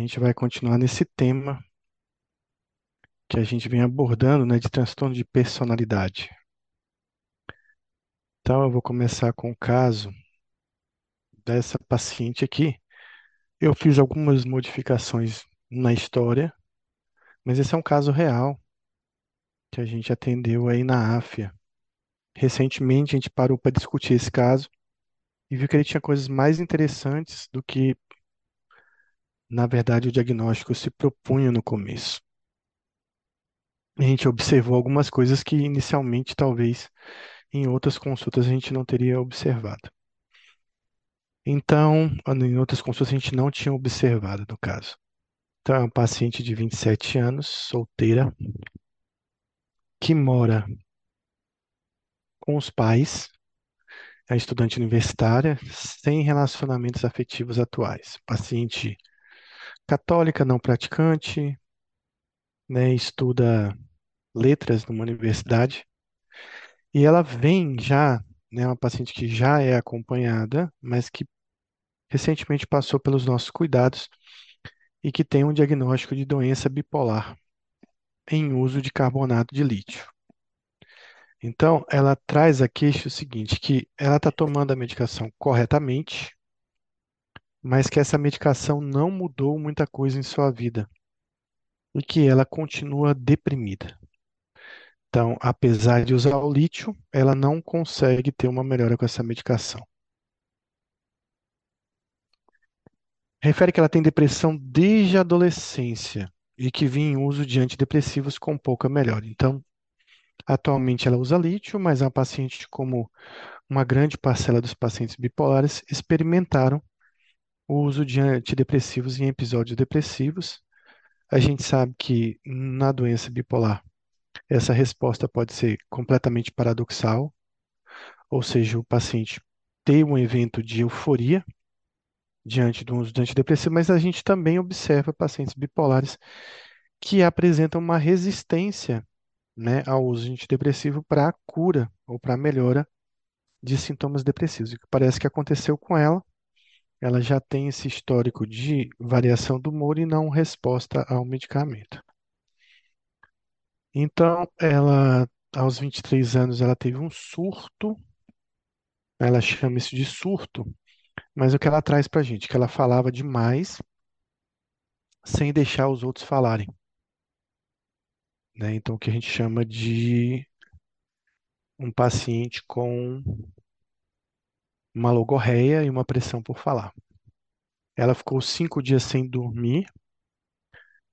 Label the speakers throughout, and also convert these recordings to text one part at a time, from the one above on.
Speaker 1: gente vai continuar nesse tema que a gente vem abordando, né, de transtorno de personalidade. Então, eu vou começar com o caso dessa paciente aqui. Eu fiz algumas modificações na história, mas esse é um caso real que a gente atendeu aí na AFIA. Recentemente, a gente parou para discutir esse caso e viu que ele tinha coisas mais interessantes do que, na verdade, o diagnóstico se propunha no começo. A gente observou algumas coisas que inicialmente, talvez, em outras consultas a gente não teria observado. Então, em outras consultas a gente não tinha observado, no caso. Então, é uma paciente de 27 anos, solteira, que mora com os pais, é estudante universitária, sem relacionamentos afetivos atuais. Paciente católica, não praticante, né, estuda letras numa universidade, e ela vem já, né, uma paciente que já é acompanhada, mas que recentemente passou pelos nossos cuidados e que tem um diagnóstico de doença bipolar em uso de carbonato de lítio. Então, ela traz a queixa o seguinte, que ela está tomando a medicação corretamente, mas que essa medicação não mudou muita coisa em sua vida e que ela continua deprimida. Então, apesar de usar o lítio, ela não consegue ter uma melhora com essa medicação. Refere que ela tem depressão desde a adolescência e que vinha em uso de antidepressivos com pouca melhora. Então, atualmente ela usa lítio, mas é uma paciente como uma grande parcela dos pacientes bipolares experimentaram o uso de antidepressivos em episódios depressivos. A gente sabe que na doença bipolar essa resposta pode ser completamente paradoxal, ou seja, o paciente tem um evento de euforia diante do uso de antidepressivo, mas a gente também observa pacientes bipolares que apresentam uma resistência, né, ao uso de antidepressivo para a cura ou para a melhora de sintomas depressivos. O que parece que aconteceu com ela, ela já tem esse histórico de variação do humor e não resposta ao medicamento. Então, ela, aos 23 anos, ela teve um surto, ela chama isso de surto, mas o que ela traz pra gente? Que ela falava demais sem deixar os outros falarem. Né? Então, o que a gente chama de um paciente com uma logorreia e uma pressão por falar. Ela ficou cinco dias sem dormir,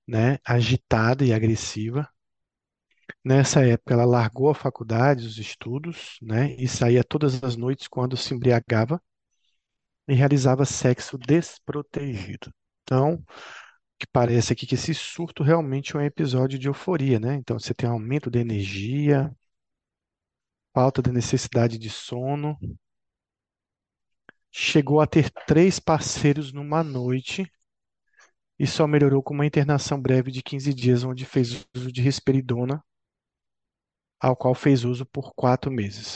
Speaker 1: né? Agitada e agressiva. Nessa época, ela largou a faculdade, os estudos, né? E saía todas as noites quando se embriagava e realizava sexo desprotegido. Então, que parece aqui que esse surto realmente é um episódio de euforia, né? Então, você tem aumento da energia, falta da necessidade de sono. Chegou a ter três parceiros numa noite e só melhorou com uma internação breve de 15 dias, onde fez uso de risperidona, ao qual fez uso por quatro meses.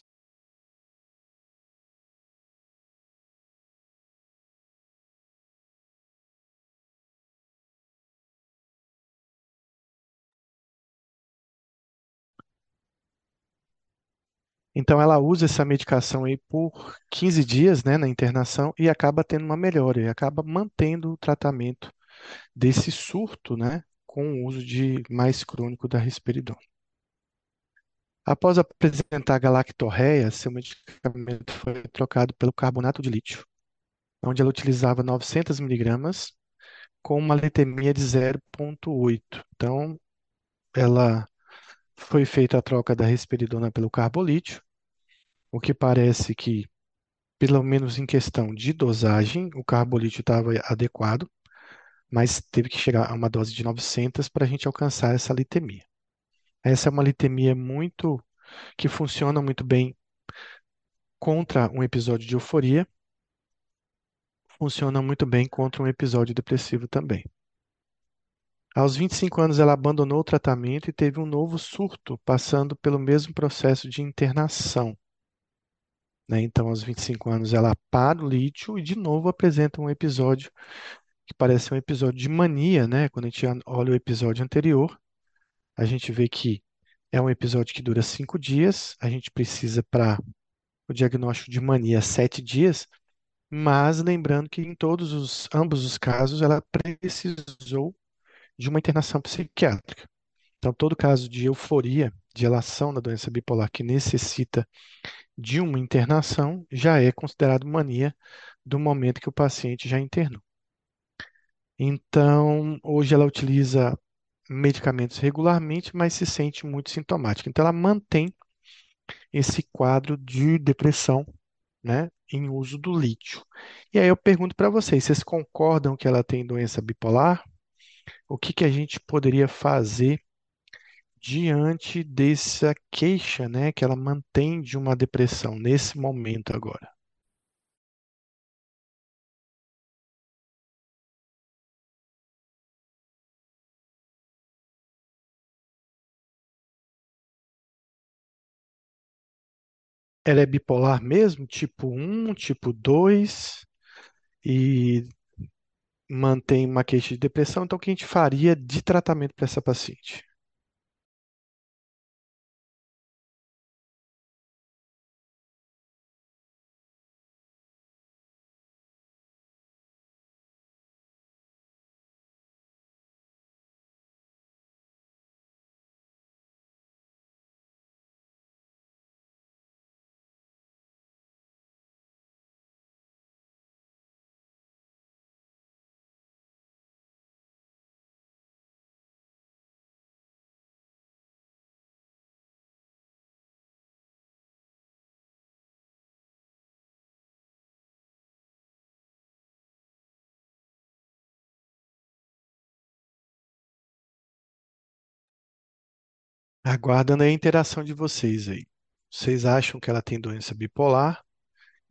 Speaker 1: Então ela usa essa medicação aí por 15 dias, né, na internação e acaba tendo uma melhora e acaba mantendo o tratamento desse surto, né, com o uso de mais crônico da risperidona. Após apresentar galactorreia, seu medicamento foi trocado pelo carbonato de lítio, onde ela utilizava 900 miligramas com uma letemia de 0,8. Então, ela foi feita a troca da risperidona pelo carbolítio, o que parece que, pelo menos em questão de dosagem, o carbolítio estava adequado, mas teve que chegar a uma dose de 900 para a gente alcançar essa litemia. Essa é uma litemia muito que funciona muito bem contra um episódio de euforia, funciona muito bem contra um episódio depressivo também. Aos 25 anos, ela abandonou o tratamento e teve um novo surto, passando pelo mesmo processo de internação. Né? Então, aos 25 anos, ela para o lítio e, de novo, apresenta um episódio que parece um episódio de mania, né? Quando a gente olha o episódio anterior, a gente vê que é um episódio que dura cinco dias, a gente precisa para o diagnóstico de mania sete dias, mas lembrando que em todos os ambos os casos ela precisou de uma internação psiquiátrica. Então, todo caso de euforia, de relação da doença bipolar que necessita de uma internação, já é considerado mania do momento que o paciente já internou. Então, hoje ela utiliza medicamentos regularmente, mas se sente muito sintomática. Então, ela mantém esse quadro de depressão, né, em uso do lítio. E aí eu pergunto para vocês, vocês concordam que ela tem doença bipolar? O que que a gente poderia fazer diante dessa queixa, né, que ela mantém de uma depressão nesse momento agora? Ela é bipolar mesmo? Tipo 1, tipo 2 e mantém uma queixa de depressão. Então, o que a gente faria de tratamento para essa paciente? Aguardando a interação de vocês aí. Vocês acham que ela tem doença bipolar?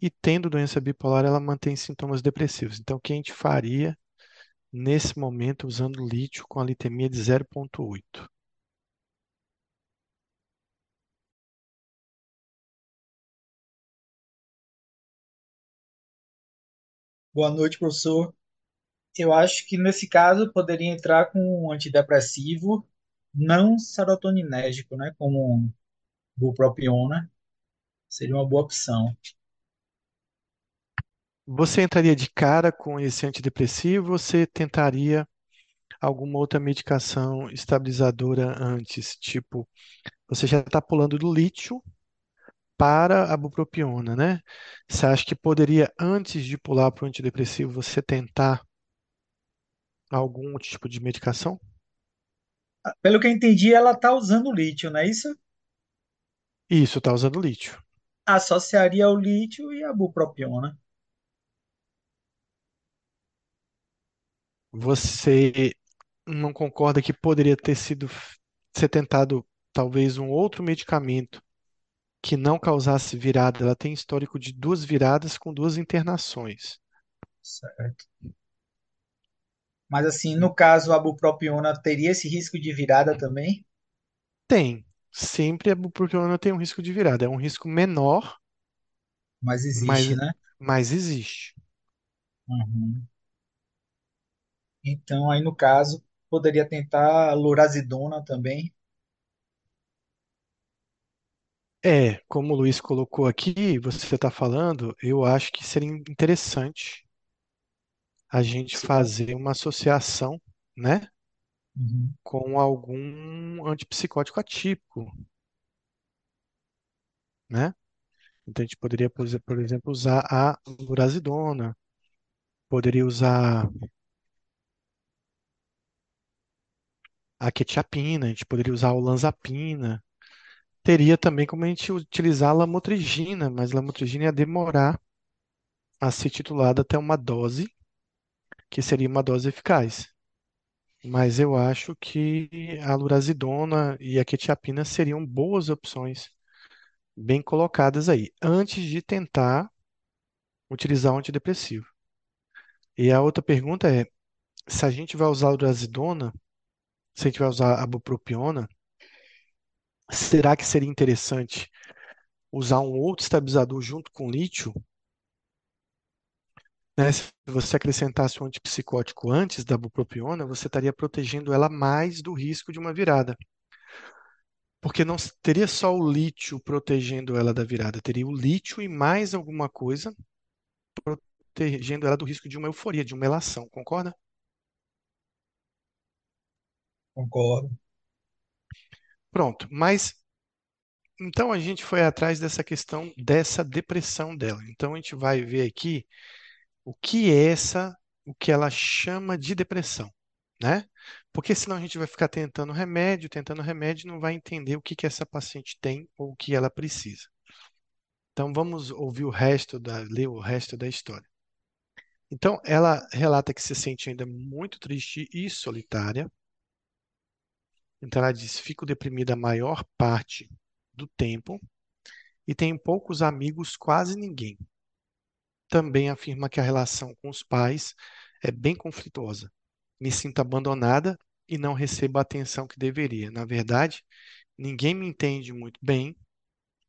Speaker 1: E tendo doença bipolar, ela mantém sintomas depressivos. Então, o que a gente faria nesse momento usando lítio com a litemia de 0,8?
Speaker 2: Boa noite, professor. Eu acho que nesse caso poderia entrar com um antidepressivo não serotoninérgico, né? Como bupropiona, seria uma boa opção.
Speaker 1: Você entraria de cara com esse antidepressivo ou você tentaria alguma outra medicação estabilizadora antes? Tipo, você já está pulando do lítio para a bupropiona, né? Você acha que poderia, antes de pular para o antidepressivo, você tentar algum tipo de medicação?
Speaker 2: Pelo que eu entendi, ela está usando lítio, não é isso?
Speaker 1: Isso, está usando lítio.
Speaker 2: Associaria o lítio e a bupropiona.
Speaker 1: Você não concorda que poderia ter sido ser tentado talvez um outro medicamento que não causasse virada? Ela tem histórico de duas viradas com duas internações.
Speaker 2: Certo. Mas assim, no caso, a bupropiona teria esse risco de virada também?
Speaker 1: Tem. Sempre a bupropiona tem um risco de virada. É um risco menor,
Speaker 2: Mas existe,
Speaker 1: mas,
Speaker 2: né?
Speaker 1: mas existe.
Speaker 2: Uhum. Então, aí no caso, poderia tentar lurazidona também.
Speaker 1: É, como o Luiz colocou aqui, você está falando, eu acho que seria interessante a gente fazer uma associação, né,
Speaker 2: Uhum.
Speaker 1: com algum antipsicótico atípico, né? Então a gente poderia, por exemplo, usar a lurazidona, poderia usar a quetiapina, a gente poderia usar a olanzapina. Teria também como a gente utilizar a lamotrigina, mas a lamotrigina ia demorar a ser titulada até uma dose, que seria uma dose eficaz. Mas eu acho que a lurazidona e a quetiapina seriam boas opções, bem colocadas aí, antes de tentar utilizar um antidepressivo. E a outra pergunta é, se a gente vai usar a lurazidona, se a gente vai usar a bupropiona, será que seria interessante usar um outro estabilizador junto com lítio? Né? Se você acrescentasse um antipsicótico antes da bupropiona, você estaria protegendo ela mais do risco de uma virada. Porque não teria só o lítio protegendo ela da virada, teria o lítio e mais alguma coisa protegendo ela do risco de uma euforia, de uma melação, concorda?
Speaker 2: Concordo.
Speaker 1: Pronto, mas então a gente foi atrás dessa questão dessa depressão dela. Então a gente vai ver aqui o que é essa, o que ela chama de depressão, né? Porque senão a gente vai ficar tentando remédio, tentando remédio, não vai entender o que que essa paciente tem ou o que ela precisa. Então vamos ouvir o resto da, ler o resto da história. Então ela relata que se sente ainda muito triste e solitária. Então ela diz: fico deprimida a maior parte do tempo e tenho poucos amigos, quase ninguém. Também afirma que a relação com os pais é bem conflituosa. Me sinto abandonada e não recebo a atenção que deveria. Na verdade, ninguém me entende muito bem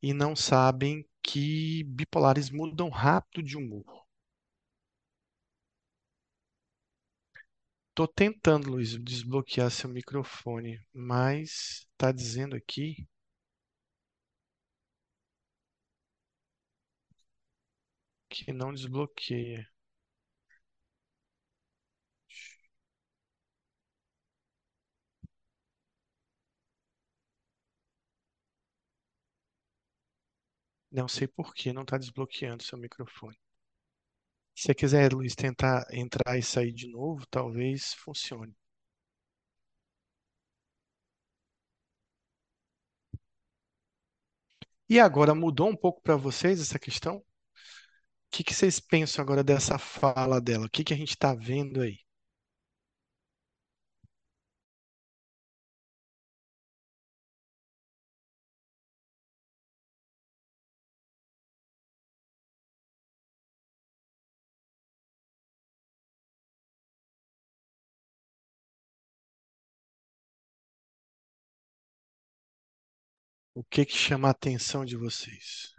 Speaker 1: e não sabem que bipolares mudam rápido de humor. Tô tentando, Luiz, desbloquear seu microfone, mas está dizendo aqui que não desbloqueia. Não sei por que não está desbloqueando seu microfone. Se você quiser, Luiz, tentar entrar e sair de novo, talvez funcione. E agora mudou um pouco para vocês essa questão? Que que vocês pensam agora dessa fala dela? O que que a gente está vendo aí? O que que chama a atenção de vocês?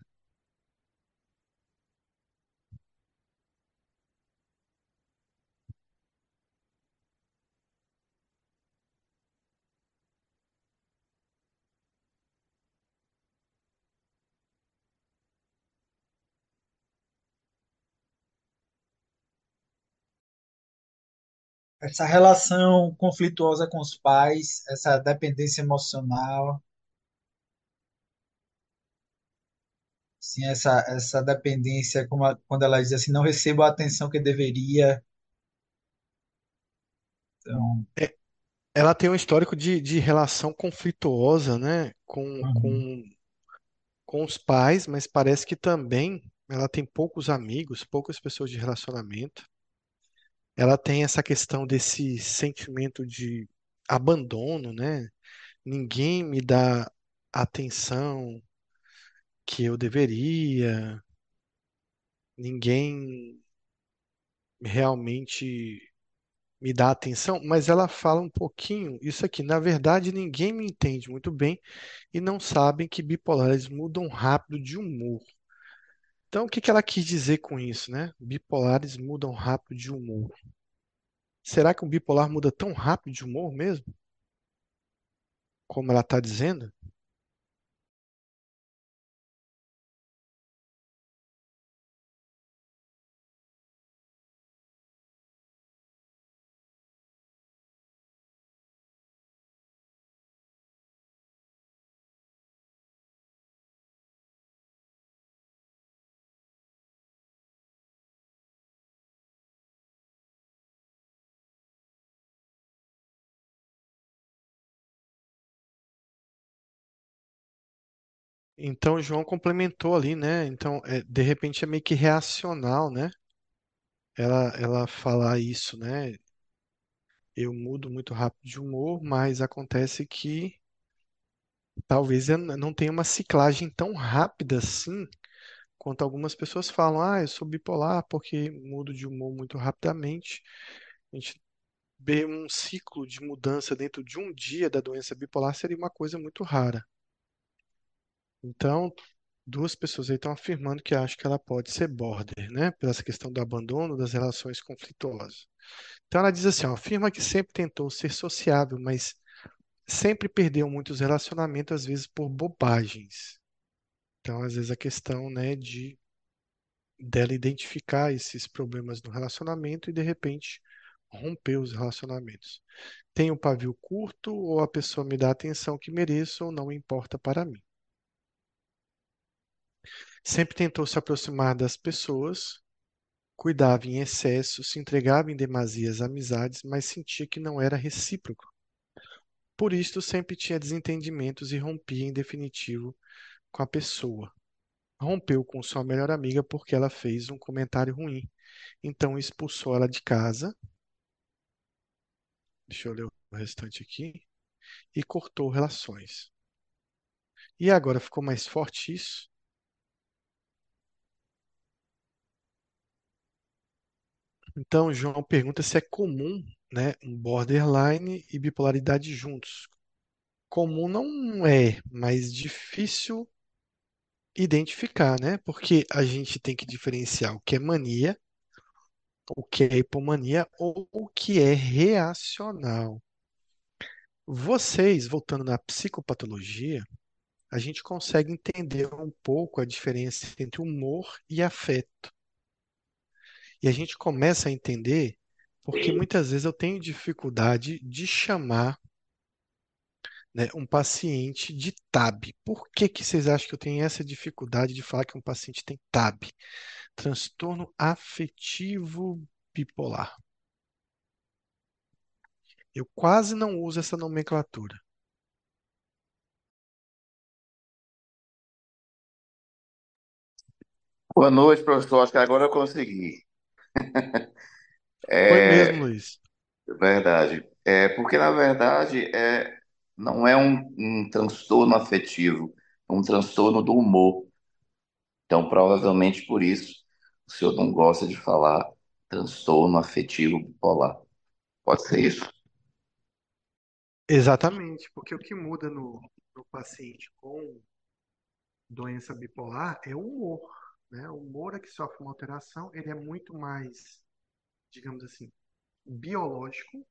Speaker 2: Essa relação conflituosa com os pais, essa dependência emocional, sim, essa, essa dependência, como a- quando ela diz assim, não recebo a atenção que deveria. Então,
Speaker 1: É, ela tem um histórico de, de relação conflituosa, né, com,
Speaker 2: uhum.
Speaker 1: com, com os pais, mas parece que também ela tem poucos amigos, poucas pessoas de relacionamento. Ela tem essa questão desse sentimento de abandono, né? Ninguém me dá atenção que eu deveria, ninguém realmente me dá atenção, mas ela fala um pouquinho isso aqui. Na verdade, ninguém me entende muito bem e não sabem que bipolares mudam rápido de humor. Então, o que que ela quis dizer com isso, né? Bipolares mudam rápido de humor. Será que um bipolar muda tão rápido de humor mesmo, como ela está dizendo? Então, João complementou ali, né? Então, é, de repente é meio que reacional, né? Ela, ela falar isso, né? Eu mudo muito rápido de humor, mas acontece que talvez eu não tenha uma ciclagem tão rápida assim quanto algumas pessoas falam. Ah, eu sou bipolar porque mudo de humor muito rapidamente. A gente vê um ciclo de mudança dentro de um dia da doença bipolar seria uma coisa muito rara. Então, duas pessoas aí estão afirmando que acham que ela pode ser border, né? Pela essa questão do abandono das relações conflituosas. Então ela diz assim, ó, afirma que sempre tentou ser sociável, mas sempre perdeu muitos relacionamentos, às vezes por bobagens. Então, às vezes a questão, né, de dela identificar esses problemas no relacionamento e de repente romper os relacionamentos. Tem o pavio curto ou a pessoa me dá a atenção que mereço ou não importa para mim. Sempre tentou se aproximar das pessoas, cuidava em excesso, se entregava em demasia às amizades, mas sentia que não era recíproco. Por isto, sempre tinha desentendimentos e rompia em definitivo com a pessoa. Rompeu com sua melhor amiga porque ela fez um comentário ruim. Então expulsou ela de casa. Deixa eu ler o restante aqui. E cortou relações. E agora ficou mais forte isso? Então, João pergunta se é comum, né, um borderline e bipolaridade juntos. Comum não é, mas difícil identificar, né? Porque a gente tem que diferenciar o que é mania, o que é hipomania ou o que é reacional. Vocês, voltando na psicopatologia, a gente consegue entender um pouco a diferença entre humor e afeto. E a gente começa a entender porque muitas vezes eu tenho dificuldade de chamar né, um paciente de TAB. Por que que vocês acham que eu tenho essa dificuldade de falar que um paciente tem TAB? Transtorno afetivo bipolar. Eu quase não uso essa nomenclatura.
Speaker 3: Boa noite, professor. Acho que agora eu consegui.
Speaker 1: Foi mesmo,
Speaker 3: É
Speaker 1: Luiz.
Speaker 3: verdade. É porque, na verdade, é, não é um, um transtorno afetivo, é um transtorno do humor. Então, provavelmente por isso, o senhor não gosta de falar transtorno afetivo bipolar. Pode ser isso?
Speaker 1: Exatamente, porque o que muda no, no paciente com doença bipolar é o humor, né? O humor é que sofre uma alteração, ele é muito mais, digamos assim, biológico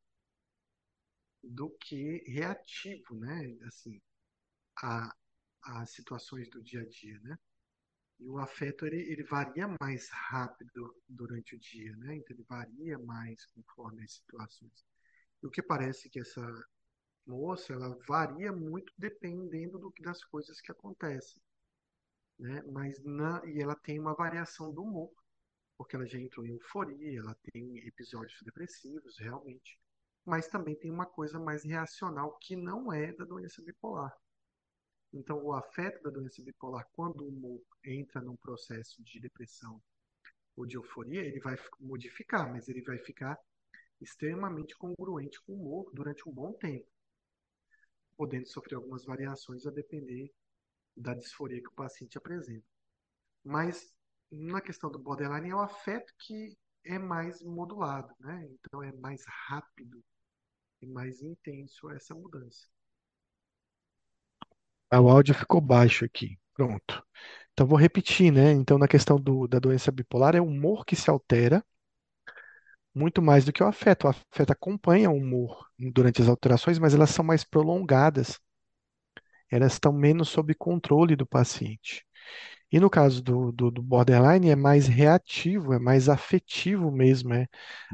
Speaker 1: do que reativo, né? Assim, a, a situações do dia a dia, né? E o afeto ele, ele varia mais rápido durante o dia, né? Então ele varia mais conforme as situações. E o que parece que essa moça, ela varia muito dependendo do das coisas que acontecem, né? Mas na, e ela tem uma variação do humor, porque ela já entrou em euforia, ela tem episódios depressivos, realmente. Mas também tem uma coisa mais reacional que não é da doença bipolar. Então, o afeto da doença bipolar, quando o humor entra num processo de depressão ou de euforia, ele vai modificar, mas ele vai ficar extremamente congruente com o humor durante um bom tempo, podendo sofrer algumas variações a depender da disforia que o paciente apresenta. Mas na questão do borderline é o afeto que é mais modulado, né? Então é mais rápido e mais intenso essa mudança. Ah, O áudio ficou baixo aqui. Pronto. Então vou repetir, né? Então na questão do, da doença bipolar é o humor que se altera muito mais do que o afeto. O afeto acompanha o humor durante as alterações, mas elas são mais prolongadas. Elas estão menos sob controle do paciente. E no caso do, do, do borderline é mais reativo, é mais afetivo mesmo, é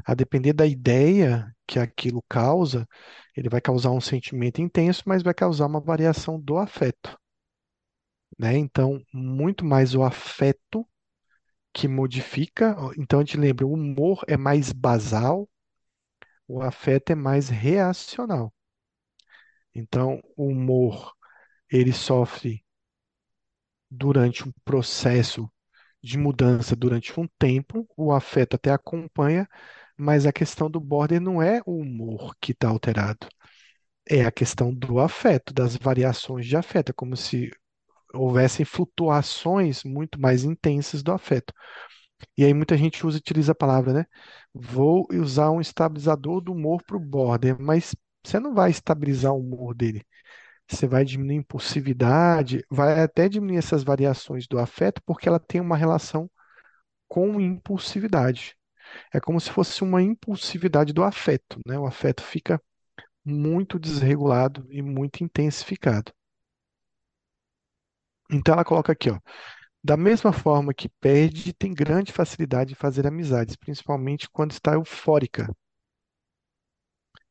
Speaker 1: a depender da ideia que aquilo causa, ele vai causar um sentimento intenso, mas vai causar uma variação do afeto, né? Então, muito mais o afeto que modifica. Então, a gente lembra, o humor é mais basal, o afeto é mais reacional. Então, o humor, ele sofre durante um processo de mudança durante um tempo, o afeto até acompanha, mas a questão do border não é o humor que está alterado, é a questão do afeto, das variações de afeto, é como se houvessem flutuações muito mais intensas do afeto. E aí muita gente usa, utiliza a palavra, né? Vou usar um estabilizador do humor para o border, mas você não vai estabilizar o humor dele. Você vai diminuir impulsividade, vai até diminuir essas variações do afeto, porque ela tem uma relação com impulsividade. É como se fosse uma impulsividade do afeto, né? O afeto fica muito desregulado e muito intensificado. Então ela coloca aqui, ó, da mesma forma que perde, tem grande facilidade de fazer amizades, principalmente quando está eufórica.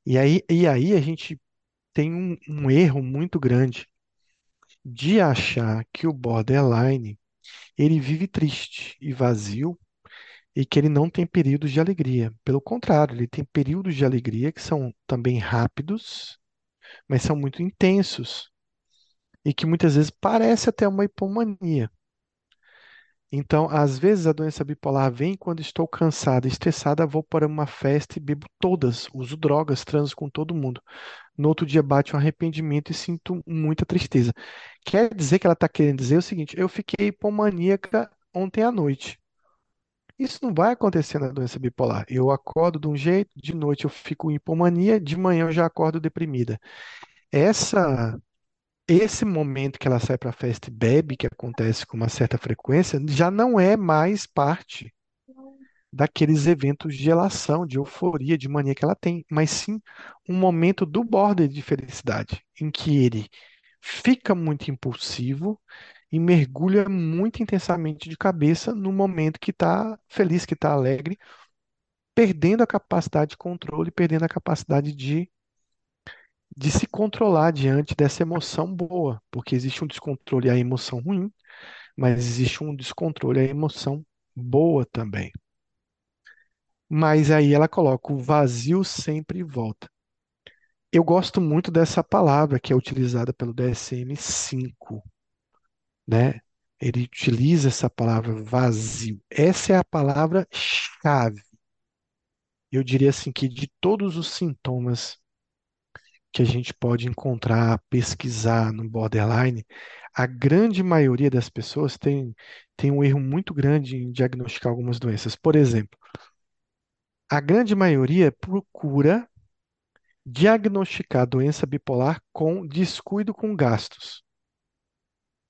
Speaker 1: E aí, e aí a gente tem um, um erro muito grande de achar que o borderline ele vive triste e vazio e que ele não tem períodos de alegria. Pelo contrário, ele tem períodos de alegria que são também rápidos, mas são muito intensos e que muitas vezes parece até uma hipomania. Então, às vezes a doença bipolar vem quando estou cansada, estressada, vou para uma festa e bebo todas, uso drogas, transo com todo mundo. No outro dia bate um arrependimento e sinto muita tristeza. Quer dizer que ela está querendo dizer o seguinte: eu fiquei hipomaníaca ontem à noite. Isso não vai acontecer na doença bipolar. Eu acordo de um jeito, de noite eu fico em hipomania, de manhã eu já acordo deprimida. Essa esse momento que ela sai para a festa e bebe, que acontece com uma certa frequência, já não é mais parte daqueles eventos de elação, de euforia, de mania que ela tem, mas sim um momento do border de felicidade, em que ele fica muito impulsivo e mergulha muito intensamente de cabeça no momento que está feliz, que está alegre, perdendo a capacidade de controle, perdendo a capacidade de de se controlar diante dessa emoção boa, porque existe um descontrole à emoção ruim, mas existe um descontrole à emoção boa também. Mas aí ela coloca o vazio sempre volta. Eu gosto muito dessa palavra que é utilizada pelo DSM-5, né? Ele utiliza essa palavra vazio. Essa é a palavra chave. Eu diria assim que de todos os sintomas que a gente pode encontrar, pesquisar no borderline, a grande maioria das pessoas tem, tem um erro muito grande em diagnosticar algumas doenças. Por exemplo, a grande maioria procura diagnosticar doença bipolar com descuido com gastos,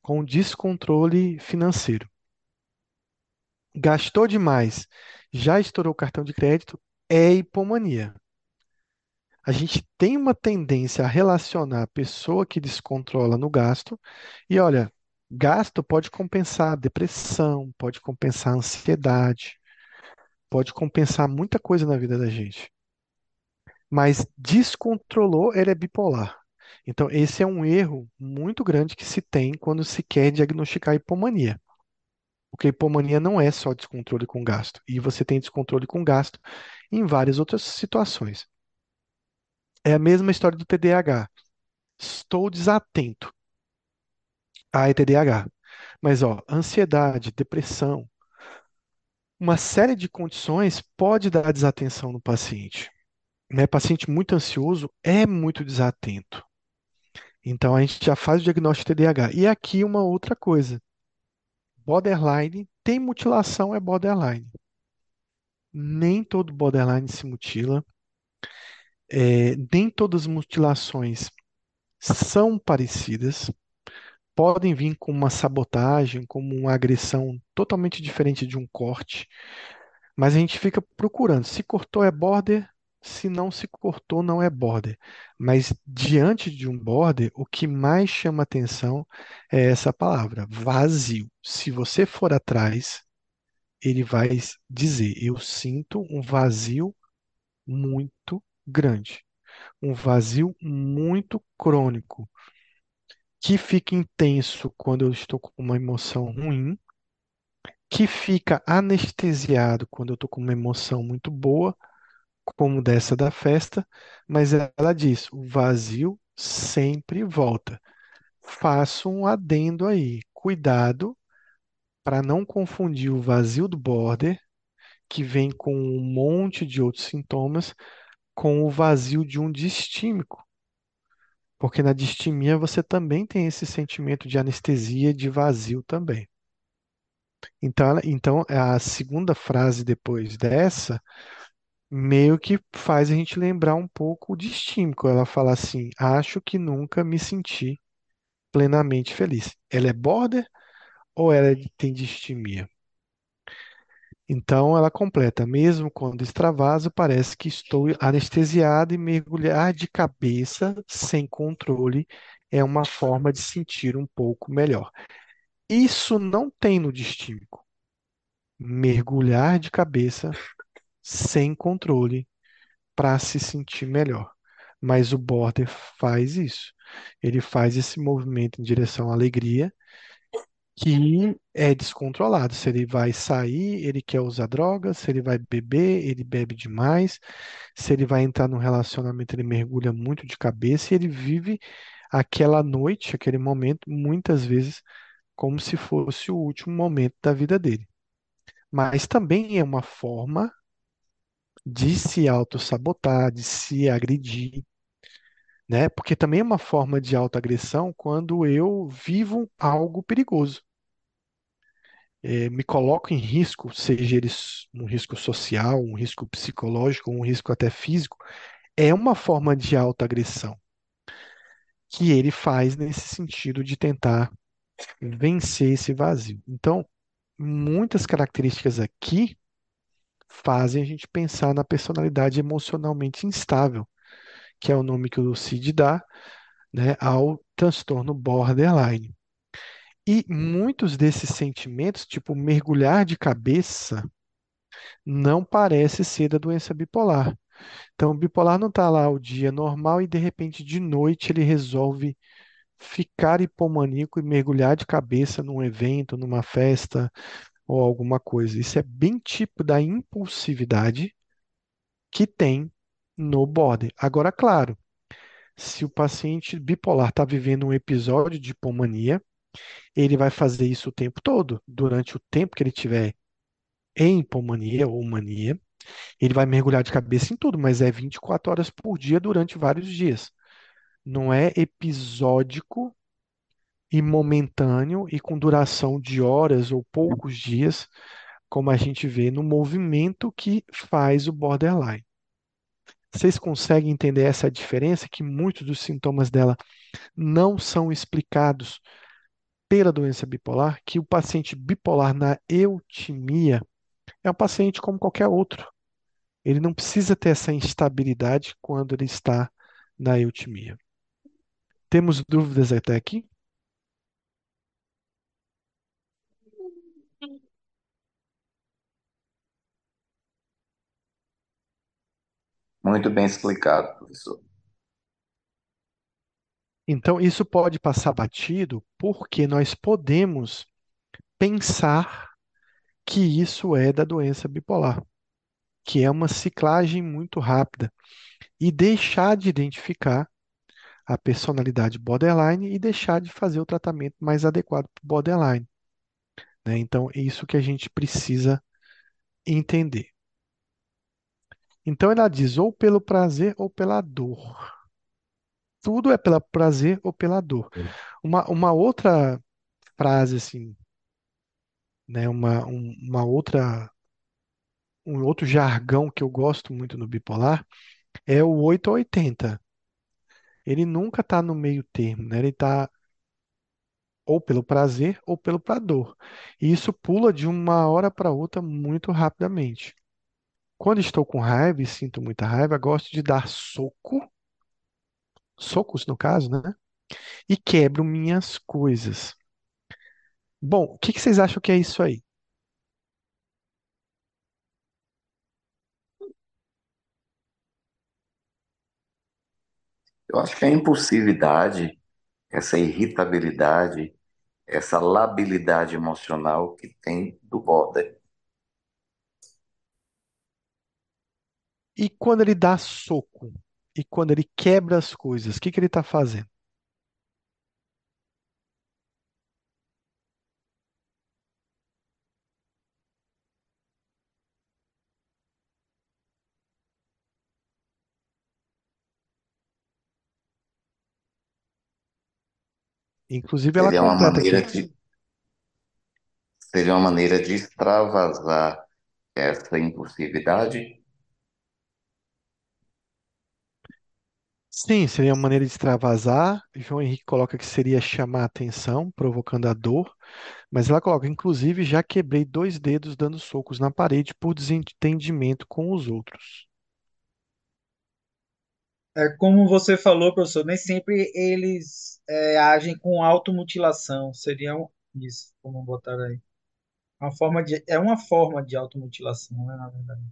Speaker 1: com descontrole financeiro. Gastou demais, já estourou o cartão de crédito, é hipomania a gente tem uma tendência a relacionar a pessoa que descontrola no gasto, e olha, gasto pode compensar depressão, pode compensar ansiedade, pode compensar muita coisa na vida da gente. Mas descontrolou, ele é bipolar. Então, esse é um erro muito grande que se tem quando se quer diagnosticar hipomania. Porque hipomania não é só descontrole com gasto, e você tem descontrole com gasto em várias outras situações. É a mesma história do TDAH. Estou desatento. Ah, é TDAH. Mas, ó, ansiedade, depressão, uma série de condições pode dar desatenção no paciente. Né? Paciente muito ansioso é muito desatento. Então, a gente já faz o diagnóstico de TDAH. E aqui uma outra coisa. Borderline, tem mutilação, é borderline. Nem todo borderline se mutila. É, nem todas as mutilações são parecidas, podem vir com uma sabotagem, como uma agressão totalmente diferente de um corte, mas a gente fica procurando. Se cortou é border, se não se cortou não é border. Mas diante de um border, o que mais chama atenção é essa palavra, vazio. Se você for atrás, ele vai dizer: Eu sinto um vazio muito grande, um vazio muito crônico, que fica intenso quando eu estou com uma emoção ruim, que fica anestesiado quando eu estou com uma emoção muito boa, como dessa da festa, mas ela diz: o vazio sempre volta. Faço um adendo aí, cuidado para não confundir o vazio do border, que vem com um monte de outros sintomas, com o vazio de um distímico. Porque na distimia você também tem esse sentimento de anestesia, de vazio também. Então, então a segunda frase depois dessa meio que faz a gente lembrar um pouco de Stímico. Ela fala assim: acho que nunca me senti plenamente feliz. Ela é border ou ela tem distimia? Então ela completa, mesmo quando extravaso, parece que estou anestesiado e mergulhar de cabeça sem controle é uma forma de sentir um pouco melhor. Isso não tem no distímico. Mergulhar de cabeça sem controle para se sentir melhor. Mas o border faz isso. Ele faz esse movimento em direção à alegria que é descontrolado. Se ele vai sair, ele quer usar drogas, se ele vai beber, ele bebe demais, se ele vai entrar num relacionamento, ele mergulha muito de cabeça e ele vive aquela noite, aquele momento, muitas vezes como se fosse o último momento da vida dele. Mas também é uma forma de se autossabotar, de se agredir, né? Porque também é uma forma de autoagressão quando eu vivo algo perigoso. É, me coloco em risco, seja ele um risco social, um risco psicológico, um risco até físico, é uma forma de autoagressão que ele faz nesse sentido de tentar vencer esse vazio. Então, muitas características aqui fazem a gente pensar na personalidade emocionalmente instável, que é o nome que o Cid dá, né, ao transtorno borderline. E muitos desses sentimentos, tipo mergulhar de cabeça, não parece ser da doença bipolar. Então, o bipolar não está lá o dia normal e de repente de noite ele resolve ficar hipomaníaco e mergulhar de cabeça num evento, numa festa ou alguma coisa. Isso é bem tipo da impulsividade que tem no border. Agora, claro, se o paciente bipolar está vivendo um episódio de hipomania, ele vai fazer isso o tempo todo, durante o tempo que ele tiver em hipomania ou mania. Ele vai mergulhar de cabeça em tudo, mas é 24 horas por dia durante vários dias. Não é episódico e momentâneo e com duração de horas ou poucos dias, como a gente vê no movimento que faz o borderline. Vocês conseguem entender essa diferença? Que muitos dos sintomas dela não são explicados pela doença bipolar, que o paciente bipolar na eutimia é um paciente como qualquer outro. Ele não precisa ter essa instabilidade quando ele está na eutimia. Temos dúvidas até aqui?
Speaker 3: Muito bem explicado, professor.
Speaker 1: Então, isso pode passar batido porque nós podemos pensar que isso é da doença bipolar, que é uma ciclagem muito rápida, e deixar de identificar a personalidade borderline e deixar de fazer o tratamento mais adequado para borderline. Né? Então, é isso que a gente precisa entender. Então, ela diz ou pelo prazer ou pela dor. Tudo é pelo prazer ou pela dor. Uma, uma outra frase, assim, né? uma, um- uma outra, um outro jargão que eu gosto muito no bipolar é o 8 ou 80. Ele nunca está no meio termo, né? Ele está ou pelo prazer ou pelo pra dor. E isso pula de uma hora para outra muito rapidamente. Quando estou com raiva e sinto muita raiva, gosto de dar soco, socos no caso, né? E quebro minhas coisas. Bom, o que que vocês acham que é isso aí?
Speaker 3: Eu acho que a impulsividade, essa irritabilidade, essa labilidade emocional que tem do border.
Speaker 1: E quando ele dá soco? E quando ele quebra as coisas, o que que ele está fazendo? Inclusive, ela
Speaker 3: Seria uma
Speaker 1: completa
Speaker 3: maneira
Speaker 1: aqui.
Speaker 3: de, seria uma maneira de extravasar essa impulsividade
Speaker 1: Sim, seria uma maneira de extravasar. João Henrique coloca que seria chamar a atenção, provocando a dor. Mas ela coloca, inclusive, já quebrei dois dedos dando socos na parede por desentendimento com os outros.
Speaker 2: É como você falou, professor, nem sempre eles é, agem com automutilação. Seria um- isso, como botar aí. Uma forma de, é uma forma de automutilação, né, na verdade.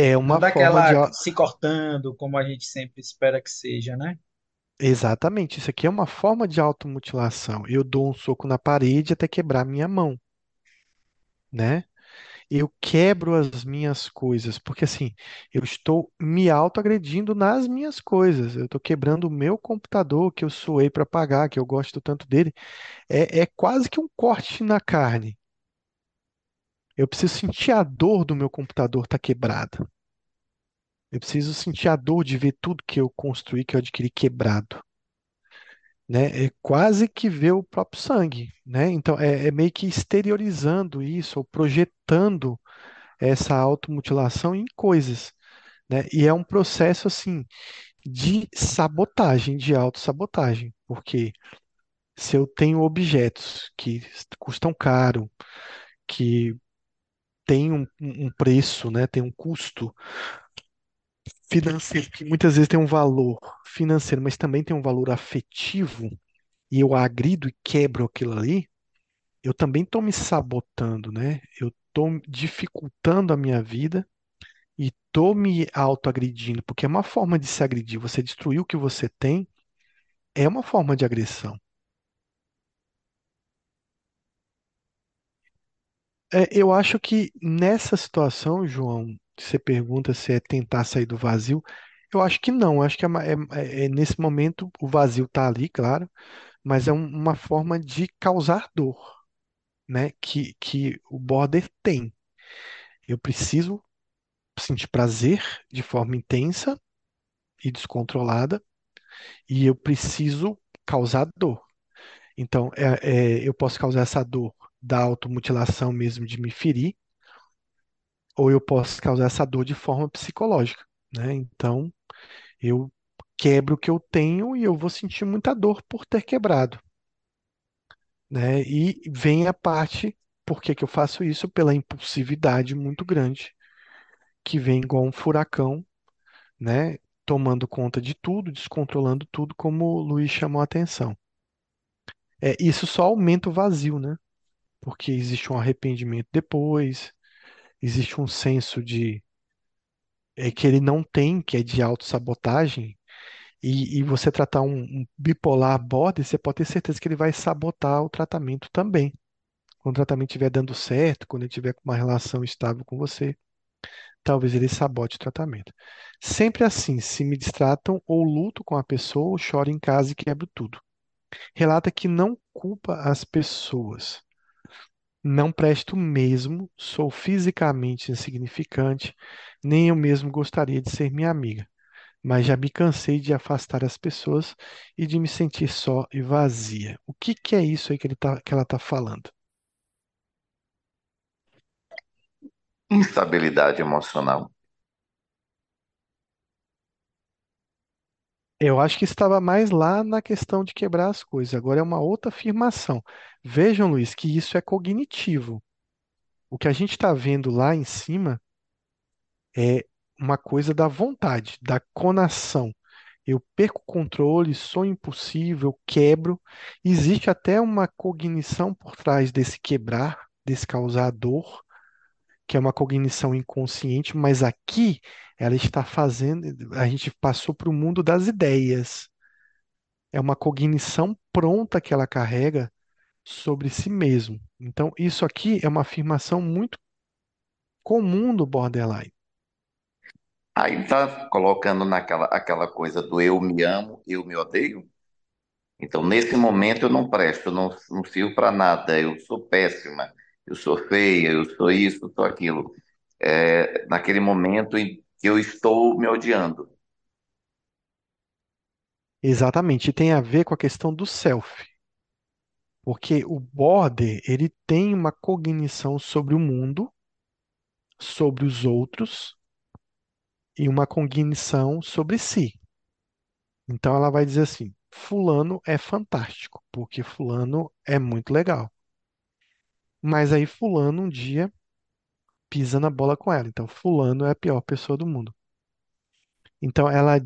Speaker 1: É
Speaker 2: Não
Speaker 1: uma forma de.
Speaker 2: daquela se cortando, como a gente sempre espera que seja, né?
Speaker 1: Exatamente, isso aqui é uma forma de automutilação. Eu dou um soco na parede até quebrar minha mão, né? Eu quebro as minhas coisas, porque assim, eu estou me autoagredindo nas minhas coisas. Eu estou quebrando o meu computador que eu suei para pagar, que eu gosto tanto dele. É, é quase que um corte na carne. Eu preciso sentir a dor do meu computador estar quebrado. Eu preciso sentir a dor de ver tudo que eu construí, que eu adquiri quebrado. Né? É quase que ver o próprio sangue, né? Então é, é meio que exteriorizando isso, ou projetando essa automutilação em coisas, né? E é um processo assim de sabotagem, de autossabotagem, porque se eu tenho objetos que custam caro, que têm um, um preço, né? Tem um custo financeiro, que muitas vezes tem um valor financeiro, mas também tem um valor afetivo, e eu agrido e quebro aquilo ali, eu também estou me sabotando, né? Eu estou dificultando a minha vida e estou me autoagredindo, porque é uma forma de se agredir. Você destruir o que você tem é uma forma de agressão. É, eu acho que nessa situação, João, você pergunta se é tentar sair do vazio. Eu acho que não. Eu acho que é, é- é- é nesse momento o vazio está ali, claro, mas é um- uma forma de causar dor, né? Que, que o border tem. Eu preciso sentir prazer de forma intensa e descontrolada, e eu preciso causar dor. Então, é, é, eu posso causar essa dor da automutilação mesmo, de me ferir, ou eu posso causar essa dor de forma psicológica, né? Então, eu quebro o que eu tenho e eu vou sentir muita dor por ter quebrado, né? E vem a parte, por que que eu faço isso? Pela impulsividade muito grande, que vem igual um furacão, né? Tomando conta de tudo, descontrolando tudo, como o Luiz chamou a atenção. É, isso só aumenta o vazio, né? Porque existe um arrependimento depois, existe um senso de é, que ele não tem, que é de autossabotagem, e, e você tratar um, um bipolar border, você pode ter certeza que ele vai sabotar o tratamento também. Quando o tratamento estiver dando certo, quando ele tiver com uma relação estável com você, talvez ele sabote o tratamento. Sempre assim, se me distratam ou luto com a pessoa, ou choro em casa e quebro tudo. Relata que não culpa as pessoas. Não presto mesmo, sou fisicamente insignificante, nem eu mesmo gostaria de ser minha amiga. Mas já me cansei de afastar as pessoas e de me sentir só e vazia. O que que é isso aí que ele tá, que ela está falando?
Speaker 3: Instabilidade emocional.
Speaker 1: Eu acho que estava mais lá na questão de quebrar as coisas. Agora é uma outra afirmação. Vejam, Luiz, que isso é cognitivo. O que a gente está vendo lá em cima é uma coisa da vontade, da conação. Eu perco o controle, sou impulsivo, eu quebro. Existe até uma cognição por trás desse quebrar, desse causar dor, que é uma cognição inconsciente, mas aqui ela está fazendo, a gente passou para o mundo das ideias. É uma cognição pronta que ela carrega sobre si mesmo. Então, isso aqui é uma afirmação muito comum do borderline.
Speaker 3: Aí tá colocando naquela aquela coisa do eu me amo, eu me odeio. Então, nesse momento eu não presto, eu não, não sirvo para nada, eu sou péssima, eu sou feia, eu sou isso, eu sou aquilo. É, naquele momento em que eu estou me odiando.
Speaker 1: Exatamente, e tem a ver com a questão do self, porque o border, ele tem uma cognição sobre o mundo, sobre os outros e uma cognição sobre si. Então ela vai dizer assim: Fulano é fantástico, porque Fulano é muito legal. Mas aí Fulano um dia pisa na bola com ela. Então Fulano é a pior pessoa do mundo. Então ela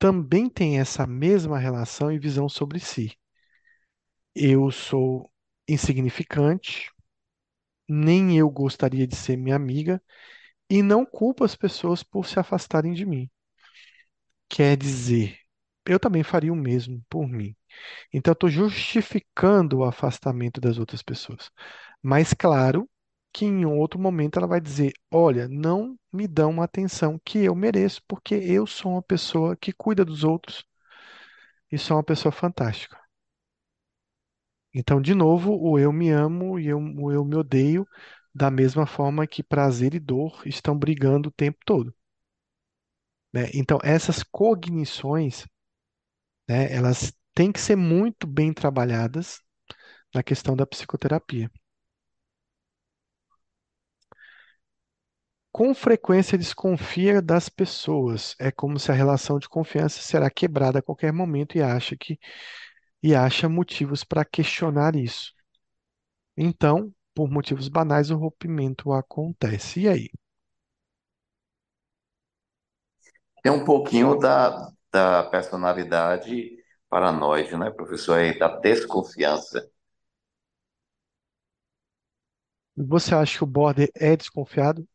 Speaker 1: também tem essa mesma relação e visão sobre si. Eu sou insignificante, nem eu gostaria de ser minha amiga, e não culpo as pessoas por se afastarem de mim. Quer dizer, eu também faria o mesmo por mim. Então, eu estou justificando o afastamento das outras pessoas. Mas, claro, que em outro momento ela vai dizer: Olha, não me dão a atenção que eu mereço, porque eu sou uma pessoa que cuida dos outros e sou uma pessoa fantástica. Então, de novo, o eu me amo e eu, o eu me odeio, da mesma forma que prazer e dor estão brigando o tempo todo. né? Então, essas cognições, né, elas têm que ser muito bem trabalhadas na questão da psicoterapia. Com frequência desconfia das pessoas. É como se a relação de confiança será quebrada a qualquer momento e acha que e acha motivos para questionar isso. Então, por motivos banais, o rompimento acontece. E aí?
Speaker 3: Tem um pouquinho da, da personalidade paranoide, né, professor? Aí, da desconfiança.
Speaker 1: Você acha que o border é desconfiado?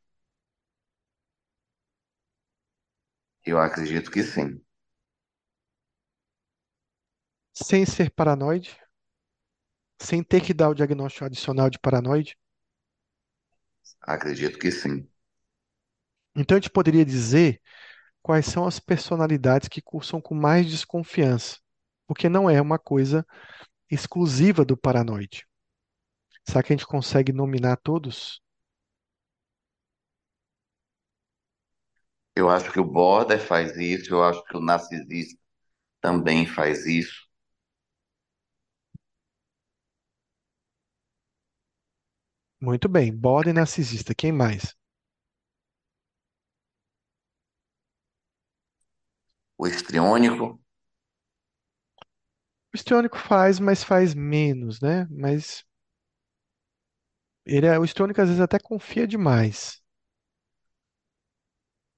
Speaker 3: Eu acredito que sim.
Speaker 1: Sem ser paranoide? Sem ter que dar o diagnóstico adicional de paranoide?
Speaker 3: Acredito que sim.
Speaker 1: Então, a gente poderia dizer quais são as personalidades que cursam com mais desconfiança, porque não é uma coisa exclusiva do paranoide. Será que a gente consegue nominar todos?
Speaker 3: Eu acho que o border faz isso, eu acho que o narcisista também faz isso.
Speaker 1: Muito bem. Border narcisista. Quem mais?
Speaker 3: O histriônico,
Speaker 1: O histriônico faz, mas faz menos, né? Mas ele é, o histriônico às vezes até confia demais.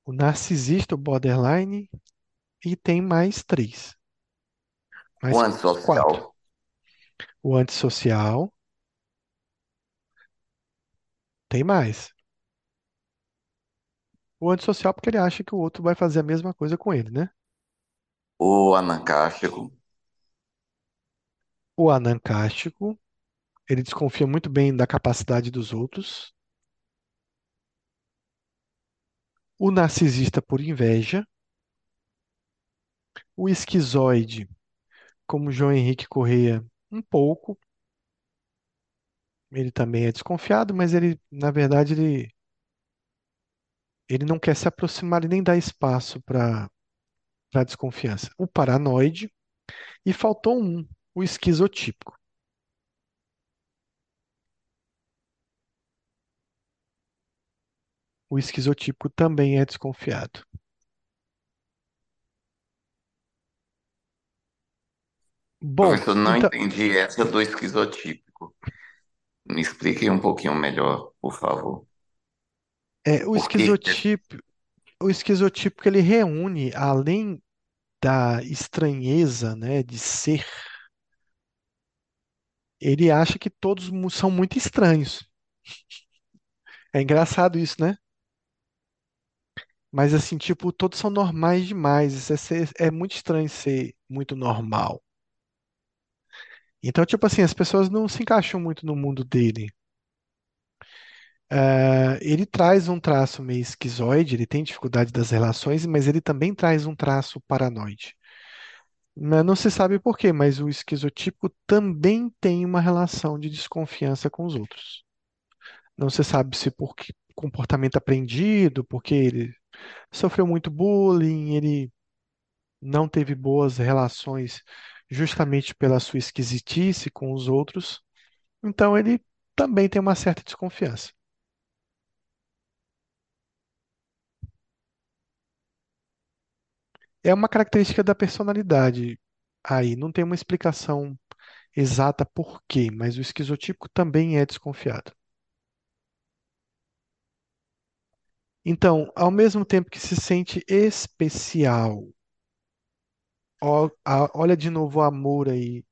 Speaker 1: O narcisista, o borderline, e tem mais três.
Speaker 3: o
Speaker 1: Mais quatro.
Speaker 3: antissocial,
Speaker 1: O antissocial, tem mais. O antissocial porque ele acha que o outro vai fazer a mesma coisa com ele, né?
Speaker 3: o anancástico,
Speaker 1: O anancástico, ele desconfia muito bem da capacidade dos outros. O narcisista por inveja. O esquizoide, como João Henrique Correia, um pouco. Ele também é desconfiado, mas ele, na verdade, ele, ele não quer se aproximar e nem dar espaço para para desconfiança. O paranoide e faltou um, o esquizotípico. O esquizotípico também é desconfiado. Bom,
Speaker 3: Professor, não
Speaker 1: então,
Speaker 3: entendi essa do esquizotípico. Me explique um pouquinho melhor, por favor.
Speaker 1: é, o
Speaker 3: Por
Speaker 1: esquizotípico, o esquizotípico ele reúne, além da estranheza, né, de ser, ele acha que todos são muito estranhos. É engraçado isso, né? Mas assim, tipo, todos são normais demais. É, ser- é muito estranho ser muito normal. Então, tipo assim, as pessoas não se encaixam muito no mundo dele. Ah, ele traz um traço meio esquizoide, ele tem dificuldade das relações, mas ele também traz um traço paranoide. Mas Não se sabe por quê, mas o esquizotípico também tem uma relação de desconfiança com os outros. Não se sabe se por que- comportamento aprendido, porque ele sofreu muito bullying, ele não teve boas relações justamente pela sua esquisitice com os outros. Então ele também tem uma certa desconfiança. É uma característica da personalidade. Aí não tem uma explicação exata por quê, mas o esquizotípico também é desconfiado. Então, ao mesmo tempo que se sente especial, ó- a- olha de novo o amor aí.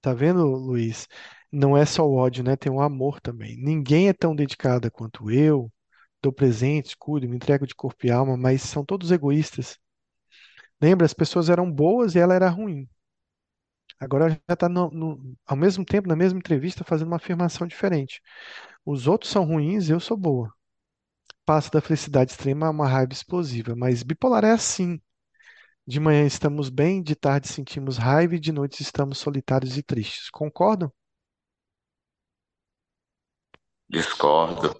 Speaker 1: Tá vendo, Luiz? Não é só o ódio, né? Tem o amor também. Ninguém é tão dedicado quanto eu. Dou presentes, cuido, me entrego de corpo e alma, mas são todos egoístas. Lembra, as pessoas eram boas e ela era ruim. Agora já está ao mesmo tempo, na mesma entrevista, fazendo uma afirmação diferente. Os outros são ruins, eu sou boa. Passo da felicidade extrema a uma raiva explosiva, mas bipolar é assim. De manhã estamos bem, de tarde sentimos raiva e de noite estamos solitários e tristes. Concordam?
Speaker 3: Discordo.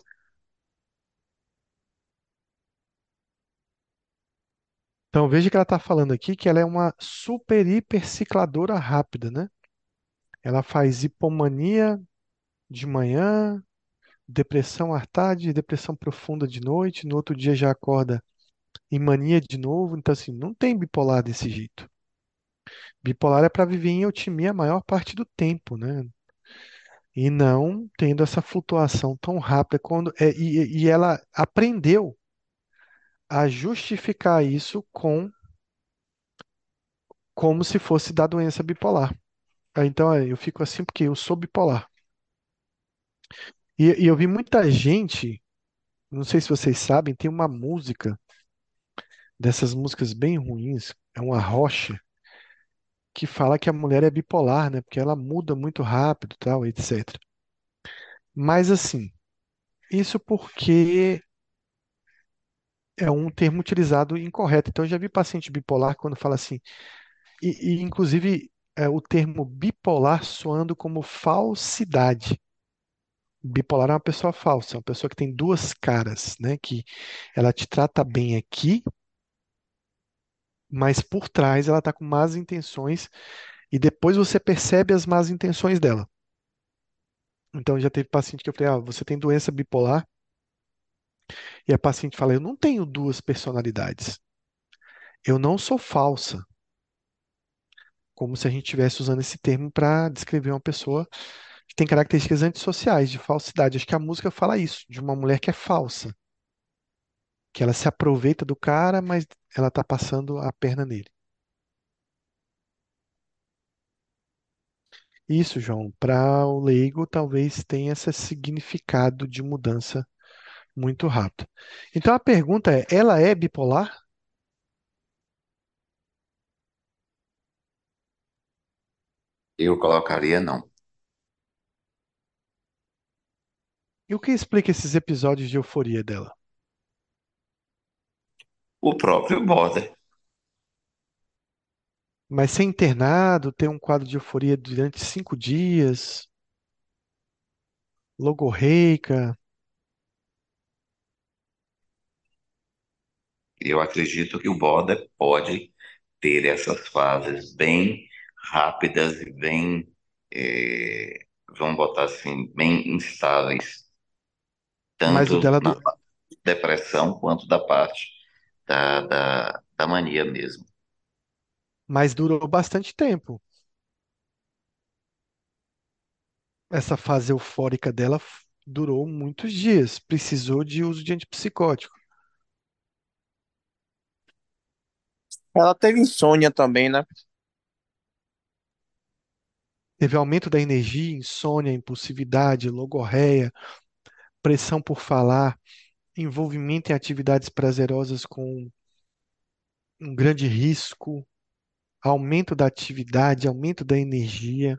Speaker 1: Então veja que ela está falando aqui que ela é uma super hiper cicladora rápida, né? Ela faz hipomania de manhã, depressão à tarde, depressão profunda de noite, no outro dia já acorda em mania de novo. Então, assim, não tem bipolar desse jeito. Bipolar é para viver em eutimia a maior parte do tempo, né? E não tendo essa flutuação tão rápida quando é, e, e ela aprendeu a justificar isso com como se fosse da doença bipolar. Então, é, eu fico assim porque eu sou bipolar. E, e eu vi muita gente, não sei se vocês sabem, tem uma música dessas músicas bem ruins, é uma rocha que fala que a mulher é bipolar, né? Porque ela muda muito rápido, tal, etc. Mas assim, isso porque é um termo utilizado incorreto. Então, eu já vi paciente bipolar quando fala assim, e, e, inclusive é, o termo bipolar soando como falsidade. Bipolar é uma pessoa falsa, é uma pessoa que tem duas caras, né? Que ela te trata bem aqui, mas por trás ela está com más intenções e depois você percebe as más intenções dela. Então já teve paciente que eu falei, ah, você tem doença bipolar? E a paciente fala, eu não tenho duas personalidades. Eu não sou falsa. Como se a gente estivesse usando esse termo para descrever uma pessoa que tem características antissociais, de falsidade. Acho que a música fala isso, de uma mulher que é falsa. Que ela se aproveita do cara, mas ela está passando a perna nele. Isso, João, para o leigo talvez tenha esse significado de mudança muito rápido. Então a pergunta é: ela é bipolar?
Speaker 3: Eu colocaria não.
Speaker 1: E o que explica esses episódios de euforia dela?
Speaker 3: O próprio Border.
Speaker 1: Mas ser internado, ter um quadro de euforia durante cinco dias, logorreica,
Speaker 3: Eu acredito que o Border pode ter essas fases bem rápidas e bem, eh, vamos botar assim, bem instáveis, tanto na
Speaker 1: du-
Speaker 3: depressão quanto da parte da, da, da mania mesmo.
Speaker 1: mas durou bastante tempo. Essa fase eufórica dela durou muitos dias. Precisou de uso de antipsicótico.
Speaker 4: Ela teve insônia também, né?
Speaker 1: Teve aumento da energia, insônia, impulsividade, logorreia, pressão por falar, envolvimento em atividades prazerosas com um grande risco, aumento da atividade, aumento da energia.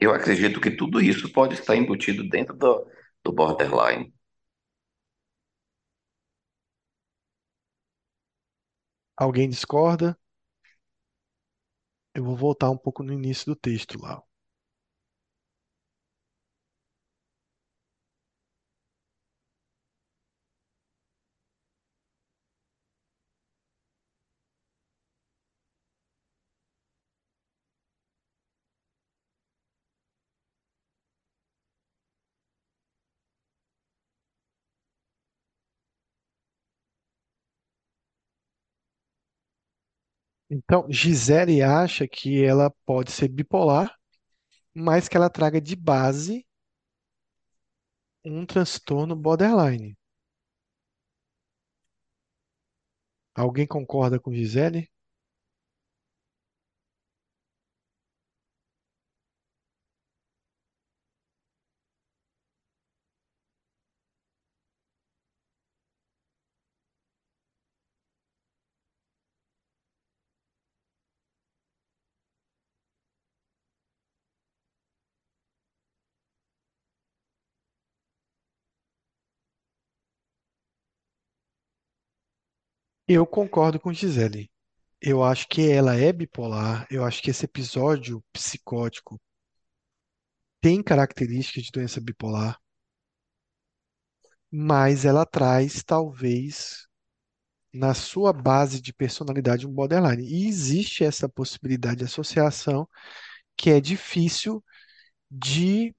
Speaker 3: Eu acredito que tudo isso pode estar embutido dentro do, do borderline.
Speaker 1: Alguém discorda? Eu vou voltar um pouco no início do texto lá. Então, Gisele acha que ela pode ser bipolar, mas que ela traga de base um transtorno borderline. Alguém concorda com Gisele? Eu concordo com Gisele. Eu acho que ela é bipolar. Eu acho que esse episódio psicótico tem características de doença bipolar, mas ela traz, talvez, na sua base de personalidade, um borderline. E existe essa possibilidade de associação que é difícil de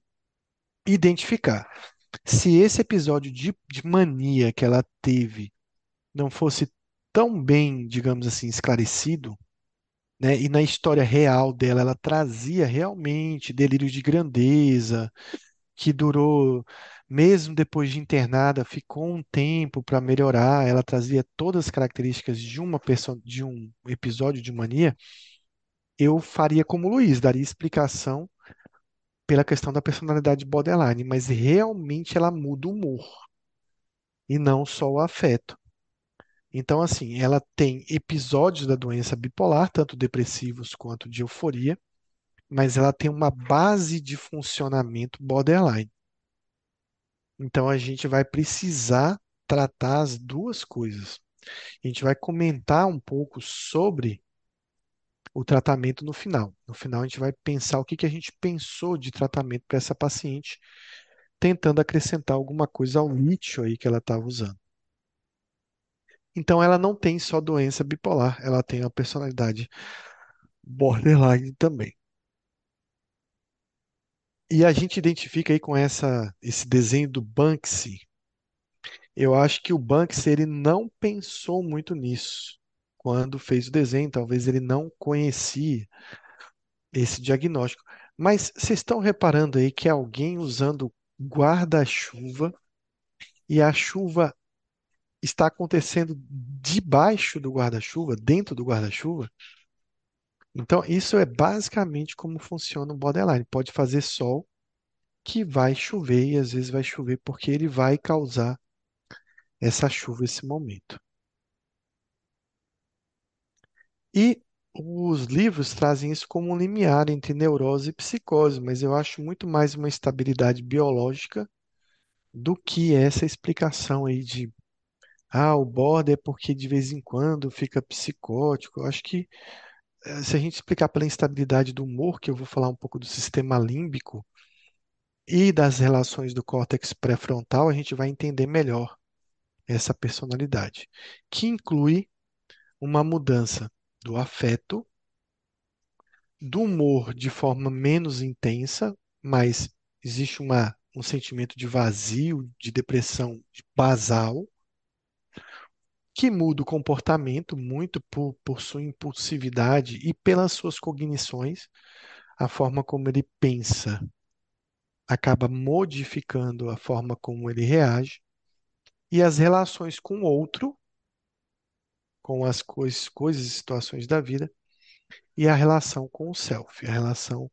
Speaker 1: identificar. Se esse episódio de, de mania que ela teve não fosse tão bem, digamos assim, esclarecido, né, e na história real dela ela trazia realmente delírio de grandeza, que durou, mesmo depois de internada, ficou um tempo para melhorar, ela trazia todas as características de uma pessoa, de um episódio de mania, eu faria como o Luiz, daria explicação pela questão da personalidade borderline, mas realmente ela muda o humor e não só o afeto. Então, assim, ela tem episódios da doença bipolar, tanto depressivos quanto de euforia, mas ela tem uma base de funcionamento borderline. Então, a gente vai precisar tratar as duas coisas. A gente vai comentar um pouco sobre o tratamento no final. No final, a gente vai pensar o que que a gente pensou de tratamento para essa paciente, tentando acrescentar alguma coisa ao lítio aí que ela estava usando. Então, ela não tem só doença bipolar, ela tem uma personalidade borderline também. E a gente identifica aí com essa, esse desenho do Banksy. Eu acho que o Banksy ele não pensou muito nisso quando fez o desenho, talvez ele não conhecia esse diagnóstico. Mas vocês estão reparando aí que é alguém usando guarda-chuva e a chuva está acontecendo debaixo do guarda-chuva, dentro do guarda-chuva? Então, isso é basicamente como funciona o borderline. Pode fazer sol, que vai chover, e às vezes vai chover porque ele vai causar essa chuva, esse momento. E os livros trazem isso como um limiar entre neurose e psicose, mas eu acho muito mais uma estabilidade biológica do que essa explicação aí de ah, o border é porque de vez em quando fica psicótico. Eu acho que eh, se a gente explicar pela instabilidade do humor, que eu vou falar um pouco do sistema límbico e das relações do córtex pré-frontal, a gente vai entender melhor essa personalidade, que inclui uma mudança do afeto, do humor de forma menos intensa, mas existe uma, um sentimento de vazio, de depressão basal, que muda o comportamento muito por, por sua impulsividade e pelas suas cognições, a forma como ele pensa acaba modificando a forma como ele reage, e as relações com o outro, com as coisas, coisas e situações da vida, e a relação com o self, a relação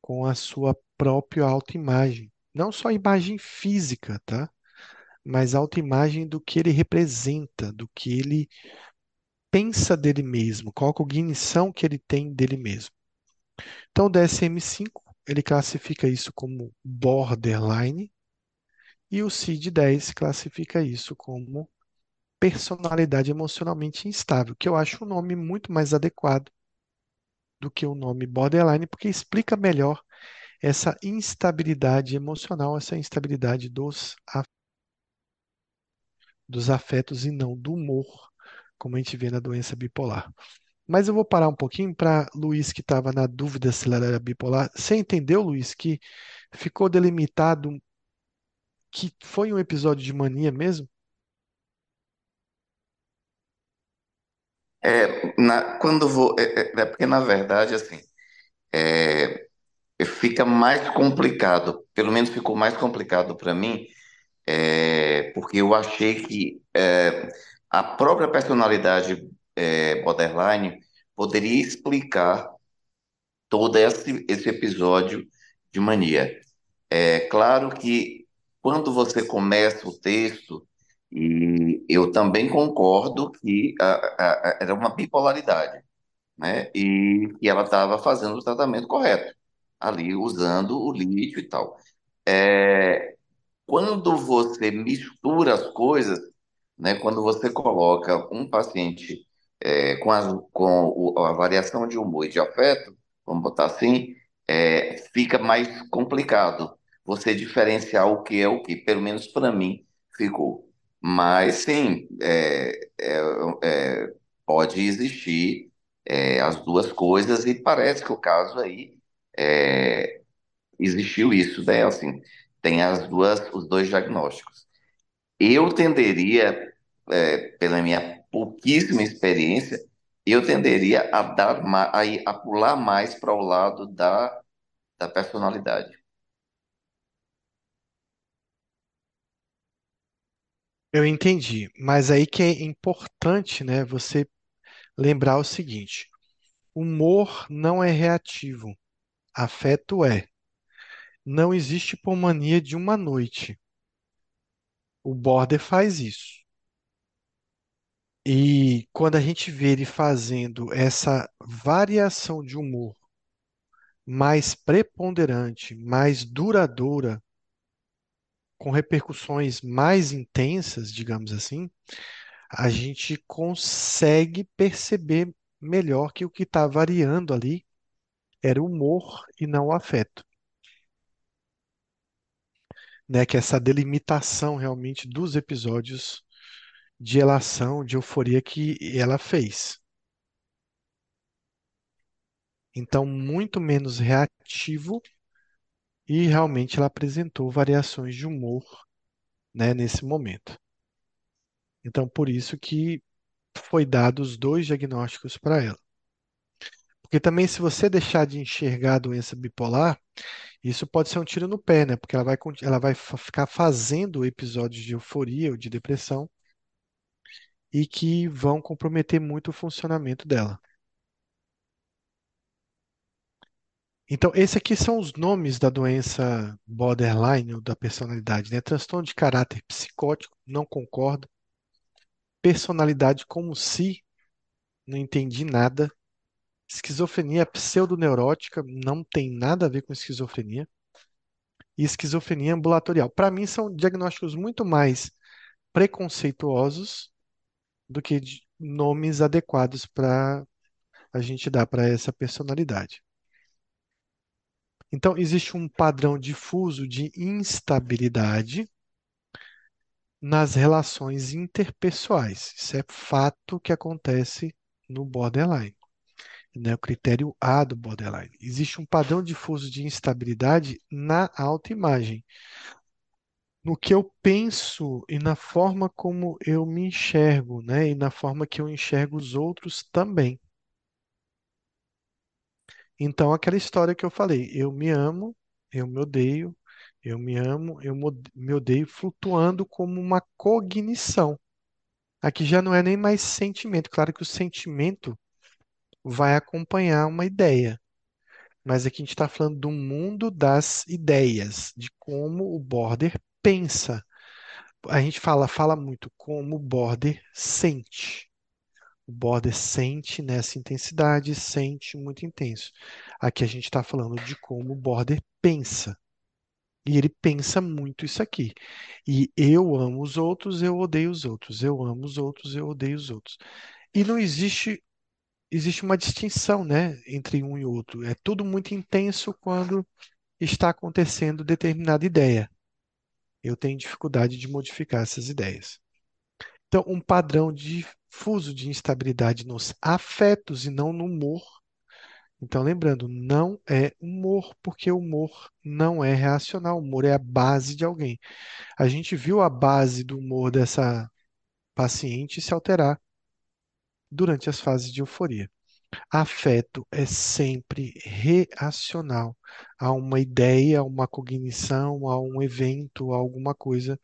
Speaker 1: com a sua própria autoimagem. Não só a imagem física, tá? Mas autoimagem do que ele representa, do que ele pensa dele mesmo, qual a cognição que ele tem dele mesmo. Então, o DSM-5, ele classifica isso como borderline, e o CID-10 classifica isso como personalidade emocionalmente instável, que eu acho um nome muito mais adequado do que o nome borderline, porque explica melhor essa instabilidade emocional, essa instabilidade dos, dos afetos e não do humor, como a gente vê na doença bipolar. Mas eu vou parar um pouquinho para Luiz, que estava na dúvida se ela era bipolar. Você entendeu, Luiz, que ficou delimitado que foi um episódio de mania mesmo?
Speaker 3: É, na, quando vou. É, é- é porque, na verdade, assim, é, fica mais complicado, pelo menos ficou mais complicado para mim, é, porque eu achei que é, a própria personalidade é, borderline poderia explicar todo esse, esse episódio de mania. É claro que quando você começa o texto, e eu também concordo que a- a- a- era uma bipolaridade, né? E, e ela estava fazendo o tratamento correto, ali usando o lítio e tal. É, quando você mistura as coisas, né, quando você coloca um paciente é, com, com a variação de humor e de afeto, vamos botar assim, é, fica mais complicado você diferenciar o que é o que, pelo menos para mim ficou. Mas sim, é, é, é, pode existir é, as duas coisas e parece que o caso aí é, existiu isso, né? Assim, tem as duas, os dois diagnósticos. Eu tenderia, é, pela minha pouquíssima experiência, eu tenderia a dar a, a pular mais para o lado da, da personalidade.
Speaker 1: Eu entendi, mas aí que é importante, né, você lembrar o seguinte: humor não é reativo, afeto é. Não existe hipomania de uma noite. O Border faz isso. E quando a gente vê ele fazendo essa variação de humor mais preponderante, mais duradoura, com repercussões mais intensas, digamos assim, a gente consegue perceber melhor que o que está variando ali era o humor e não o afeto, né? Que é essa delimitação realmente dos episódios de elação, de euforia que ela fez. Então, muito menos reativo e realmente ela apresentou variações de humor, né, nesse momento. Então, por isso que foi dado os dois diagnósticos para ela. Porque também, se você deixar de enxergar a doença bipolar, isso pode ser um tiro no pé, né? Porque ela vai, ela vai ficar fazendo episódios de euforia ou de depressão e que vão comprometer muito o funcionamento dela. Então, esses aqui são os nomes da doença borderline ou da personalidade, né? Transtorno de caráter psicótico, não concordo. Personalidade como se, não entendi nada. Esquizofrenia pseudoneurótica, não tem nada a ver com esquizofrenia. E esquizofrenia ambulatorial. Para mim, são diagnósticos muito mais preconceituosos do que nomes adequados para a gente dar para essa personalidade. Então, existe um padrão difuso de instabilidade nas relações interpessoais. Isso é fato que acontece no borderline, né? O critério A do borderline. Existe um padrão difuso de instabilidade na autoimagem, no que eu penso e na forma como eu me enxergo, né? E na forma que eu enxergo os outros também. Então, aquela história que eu falei, eu me amo, eu me odeio, eu me amo, eu me odeio, flutuando como uma cognição. Aqui já não é nem mais sentimento. Claro que o sentimento vai acompanhar uma ideia, mas aqui a gente está falando do mundo das ideias, de como o border pensa. A gente fala, fala muito como o border sente. O border sente nessa intensidade, sente muito intenso. Aqui a gente está falando de como o border pensa. E ele pensa muito isso aqui. E eu amo os outros, eu odeio os outros. Eu amo os outros, eu odeio os outros. E não existe, existe uma distinção, né, entre um e outro. É tudo muito intenso quando está acontecendo determinada ideia. Eu tenho dificuldade de modificar essas ideias. Então, um padrão difuso de instabilidade nos afetos e não no humor. Então, lembrando, não é humor, porque o humor não é reacional. O humor é a base de alguém. A gente viu a base do humor dessa paciente se alterar durante as fases de euforia. Afeto é sempre reacional a uma ideia, a uma cognição, a um evento, a alguma coisa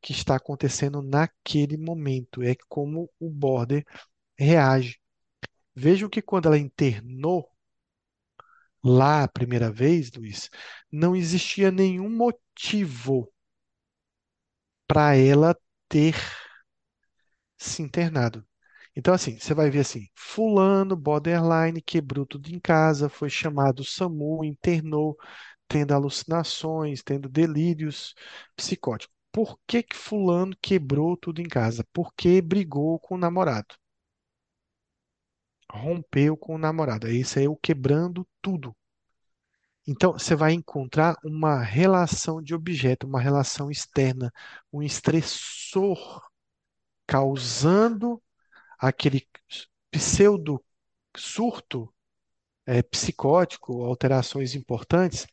Speaker 1: que está acontecendo naquele momento. É como o border reage. Vejam que quando ela internou lá a primeira vez, Luiz, não existia nenhum motivo para ela ter se internado. Então, assim, você vai ver assim, fulano, borderline, quebrou tudo em casa, foi chamado SAMU, internou, tendo alucinações, tendo delírios psicóticos. Por que que fulano quebrou tudo em casa? Porque brigou com o namorado. Rompeu com o namorado. Isso é o quebrando tudo. Então, você vai encontrar uma relação de objeto, uma relação externa, um estressor causando aquele pseudo surto é, psicótico, alterações importantes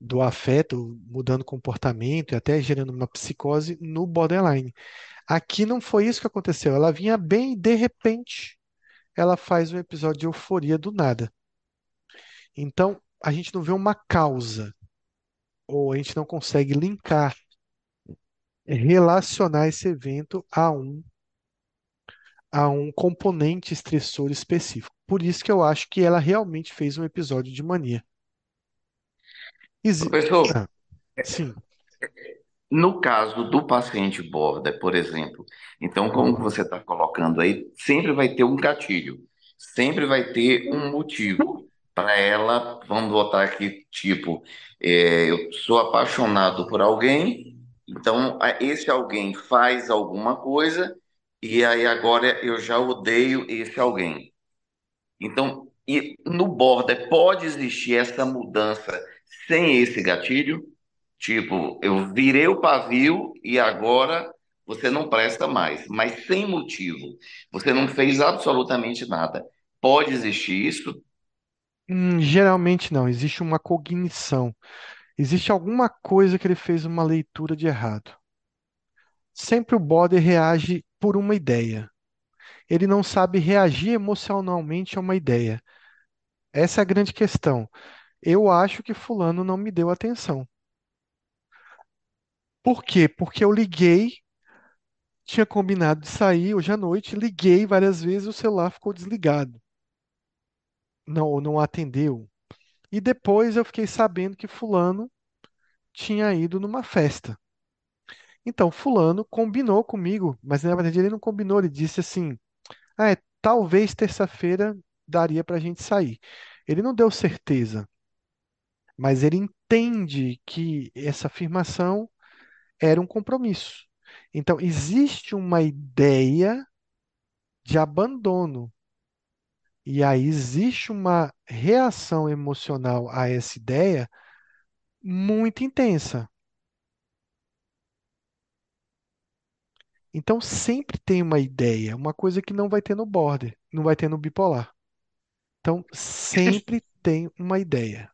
Speaker 1: do afeto, mudando comportamento e até gerando uma psicose no borderline. Aqui não foi isso que aconteceu. Ela vinha bem e de repente ela faz um episódio de euforia do nada. Então, a gente não vê uma causa, ou a gente não consegue linkar, relacionar esse evento a um a um componente estressor específico. Por isso que eu acho que ela realmente fez um episódio de mania. Exi-
Speaker 3: Professor,
Speaker 1: Ah, sim,
Speaker 3: No caso do paciente border, por exemplo, então, como você está colocando aí, sempre vai ter um gatilho, sempre vai ter um motivo para ela, vamos botar aqui, tipo, é, eu sou apaixonado por alguém, então a- esse alguém faz alguma coisa, e aí agora eu já odeio esse alguém. Então, e no border pode existir essa mudança sem esse gatilho? Tipo, eu virei o pavio e agora você não presta mais, mas sem motivo. Você não fez absolutamente nada. Pode existir isso?
Speaker 1: Hum, geralmente não. Existe uma cognição. Existe alguma coisa que ele fez uma leitura de errado. Sempre o Boder reage por uma ideia. Ele não sabe reagir emocionalmente a uma ideia. Essa é a grande questão. Eu acho que fulano não me deu atenção. Por quê? Porque eu liguei, tinha combinado de sair hoje à noite, liguei várias vezes, o celular ficou desligado. Não, não atendeu. E depois eu fiquei sabendo que fulano tinha ido numa festa. Então, fulano combinou comigo, mas na verdade ele não combinou, ele disse assim: "Ah, é, talvez terça-feira daria para a gente sair". Ele não deu certeza, mas ele entende que essa afirmação era um compromisso. Então, existe uma ideia de abandono. E aí existe uma reação emocional a essa ideia muito intensa. Então, sempre tem uma ideia, uma coisa que não vai ter no border, não vai ter no bipolar. Então,
Speaker 3: se,
Speaker 1: sempre tem uma ideia.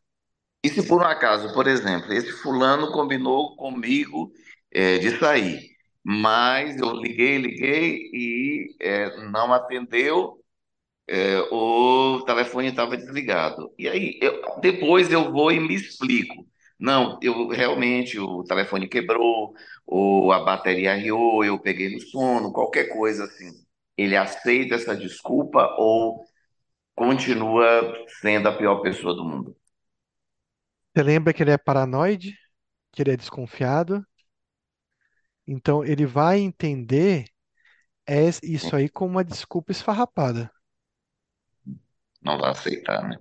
Speaker 3: e se por um acaso, por exemplo, esse fulano combinou comigo, é, de sair, mas eu liguei, liguei e é, não atendeu, É, o telefone estava desligado. E aí, eu- depois eu vou e me explico. Não, eu realmente o telefone quebrou, ou a bateria riu, eu peguei no sono, qualquer coisa assim. Ele aceita essa desculpa ou continua sendo a pior pessoa do mundo?
Speaker 1: Você lembra que ele é paranoide, que ele é desconfiado? Então, ele vai entender es- isso aí como uma desculpa esfarrapada.
Speaker 3: Não vai aceitar, né?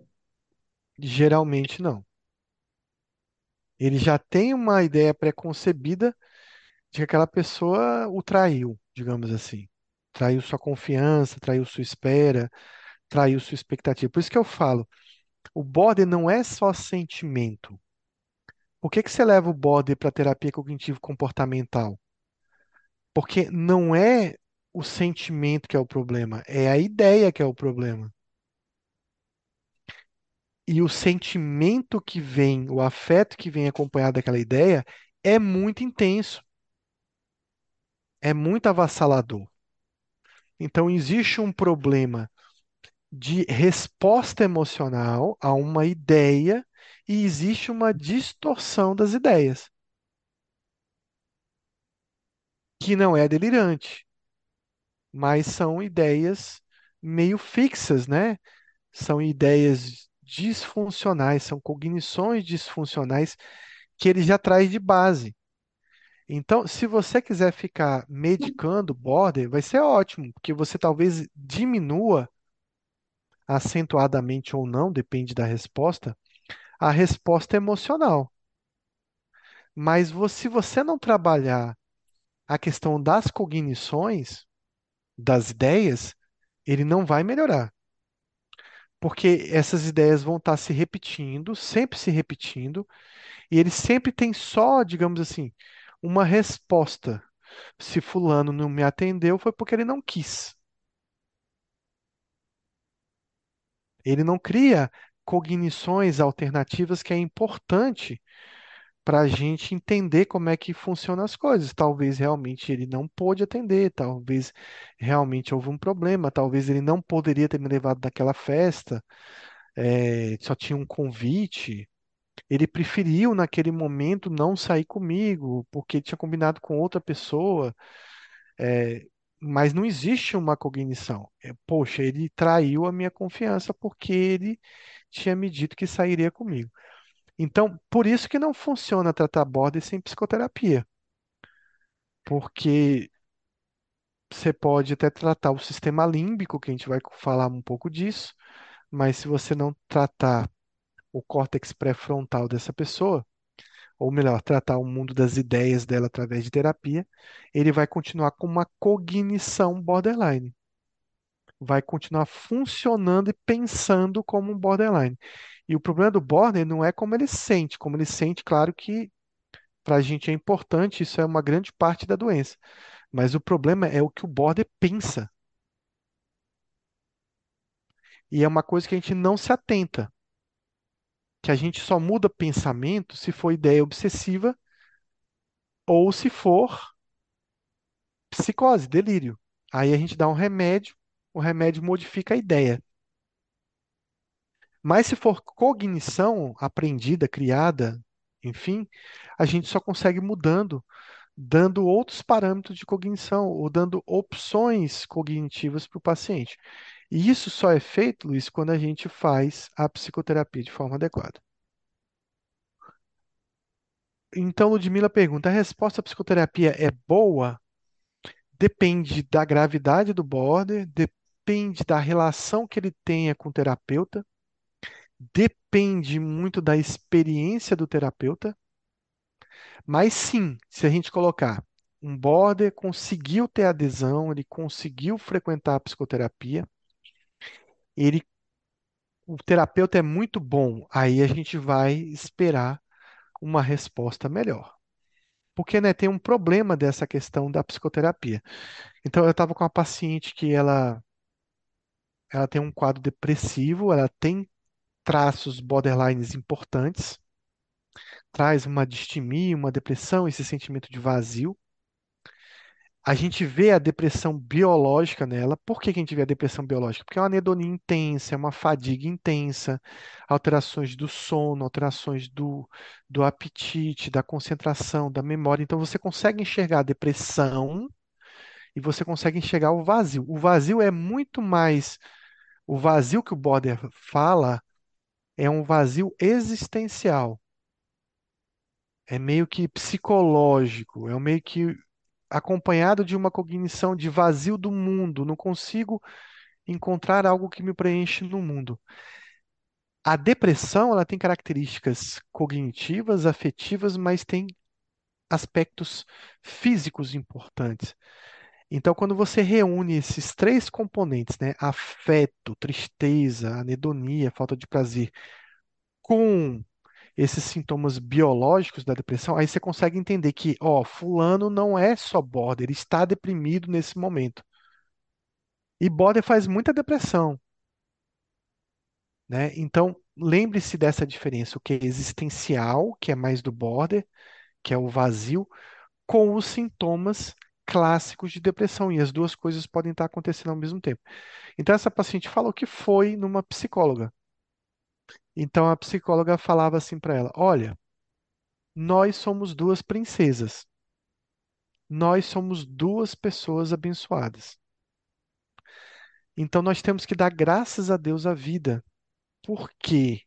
Speaker 1: Geralmente não. Ele já tem uma ideia preconcebida de que aquela pessoa o traiu, digamos assim. Traiu sua confiança, traiu sua espera, traiu sua expectativa. Por isso que eu falo, o border não é só sentimento. Por que que você leva o border para terapia cognitivo-comportamental? Porque não é o sentimento que é o problema, é a ideia que é o problema. E o sentimento que vem, o afeto que vem acompanhado daquela ideia é muito intenso, é muito avassalador. Então, existe um problema de resposta emocional a uma ideia e existe uma distorção das ideias, que não é delirante, mas são ideias meio fixas, né? São ideias disfuncionais, são cognições disfuncionais que ele já traz de base. Então, se você quiser ficar medicando border, vai ser ótimo, porque você talvez diminua acentuadamente ou não, depende da resposta, a resposta emocional. Mas se você não trabalhar a questão das cognições, das ideias, ele não vai melhorar. Porque essas ideias vão estar se repetindo, sempre se repetindo, e ele sempre tem só, digamos assim, uma resposta. Se fulano não me atendeu, foi porque ele não quis. Ele não cria cognições alternativas que é importante para a gente entender como é que funcionam as coisas. Talvez realmente ele não pôde atender, talvez realmente houve um problema, talvez ele não poderia ter me levado naquela festa, eh, só tinha um convite. Ele preferiu naquele momento não sair comigo, porque tinha combinado com outra pessoa. eh, mas não existe uma cognição. É, poxa, ele traiu a minha confiança porque ele tinha me dito que sairia comigo. Então, por isso que não funciona tratar border sem psicoterapia, porque você pode até tratar o sistema límbico, que a gente vai falar um pouco disso, mas se você não tratar o córtex pré-frontal dessa pessoa, ou melhor, tratar o mundo das ideias dela através de terapia, ele vai continuar com uma cognição borderline. Vai continuar funcionando e pensando como um borderline. E o problema do border não é como ele sente. Como ele sente, claro que para a gente é importante, isso é uma grande parte da doença. Mas o problema é o que o border pensa. E é uma coisa que a gente não se atenta. Que a gente só muda pensamento se for ideia obsessiva ou se for psicose, delírio. Aí a gente dá um remédio, o remédio modifica a ideia. Mas se for cognição aprendida, criada, enfim, a gente só consegue mudando, dando outros parâmetros de cognição ou dando opções cognitivas para o paciente. E isso só é feito, Luiz, quando a gente faz a psicoterapia de forma adequada. Então, Ludmila pergunta: a resposta à psicoterapia é boa? Depende da gravidade do border, depende da relação que ele tenha com o terapeuta, depende muito da experiência do terapeuta. Mas sim, se a gente colocar um border conseguiu ter adesão, ele conseguiu frequentar a psicoterapia, ele, o terapeuta é muito bom, aí a gente vai esperar uma resposta melhor. Porque, né, tem um problema dessa questão da psicoterapia. Então, eu estava com uma paciente que ela, ela tem um quadro depressivo, ela tem traços borderlines importantes, traz uma distimia, uma depressão, esse sentimento de vazio. A gente vê a depressão biológica nela. Por que a gente vê a depressão biológica? Porque é uma anedonia intensa, é uma fadiga intensa, alterações do sono, alterações do, do apetite, da concentração, da memória. Então você consegue enxergar a depressão e você consegue enxergar o vazio. O vazio é muito mais. O vazio que o Border fala é um vazio existencial. É meio que psicológico, é meio que acompanhado de uma cognição de vazio do mundo. Não consigo encontrar algo que me preenche no mundo. A depressão, ela tem características cognitivas, afetivas, mas tem aspectos físicos importantes. Então, quando você reúne esses três componentes, né, afeto, tristeza, anedonia, falta de prazer, com esses sintomas biológicos da depressão, aí você consegue entender que, ó, fulano não é só border, ele está deprimido nesse momento. E border faz muita depressão, né? Então, lembre-se dessa diferença, o que é existencial, que é mais do border, que é o vazio, com os sintomas clássicos de depressão e as duas coisas podem estar acontecendo ao mesmo tempo. Então, essa paciente falou que foi numa psicóloga. Então, a psicóloga falava assim para ela: Olha, nós somos duas princesas. Nós somos duas pessoas abençoadas. Então, nós temos que dar graças a Deus à vida, porque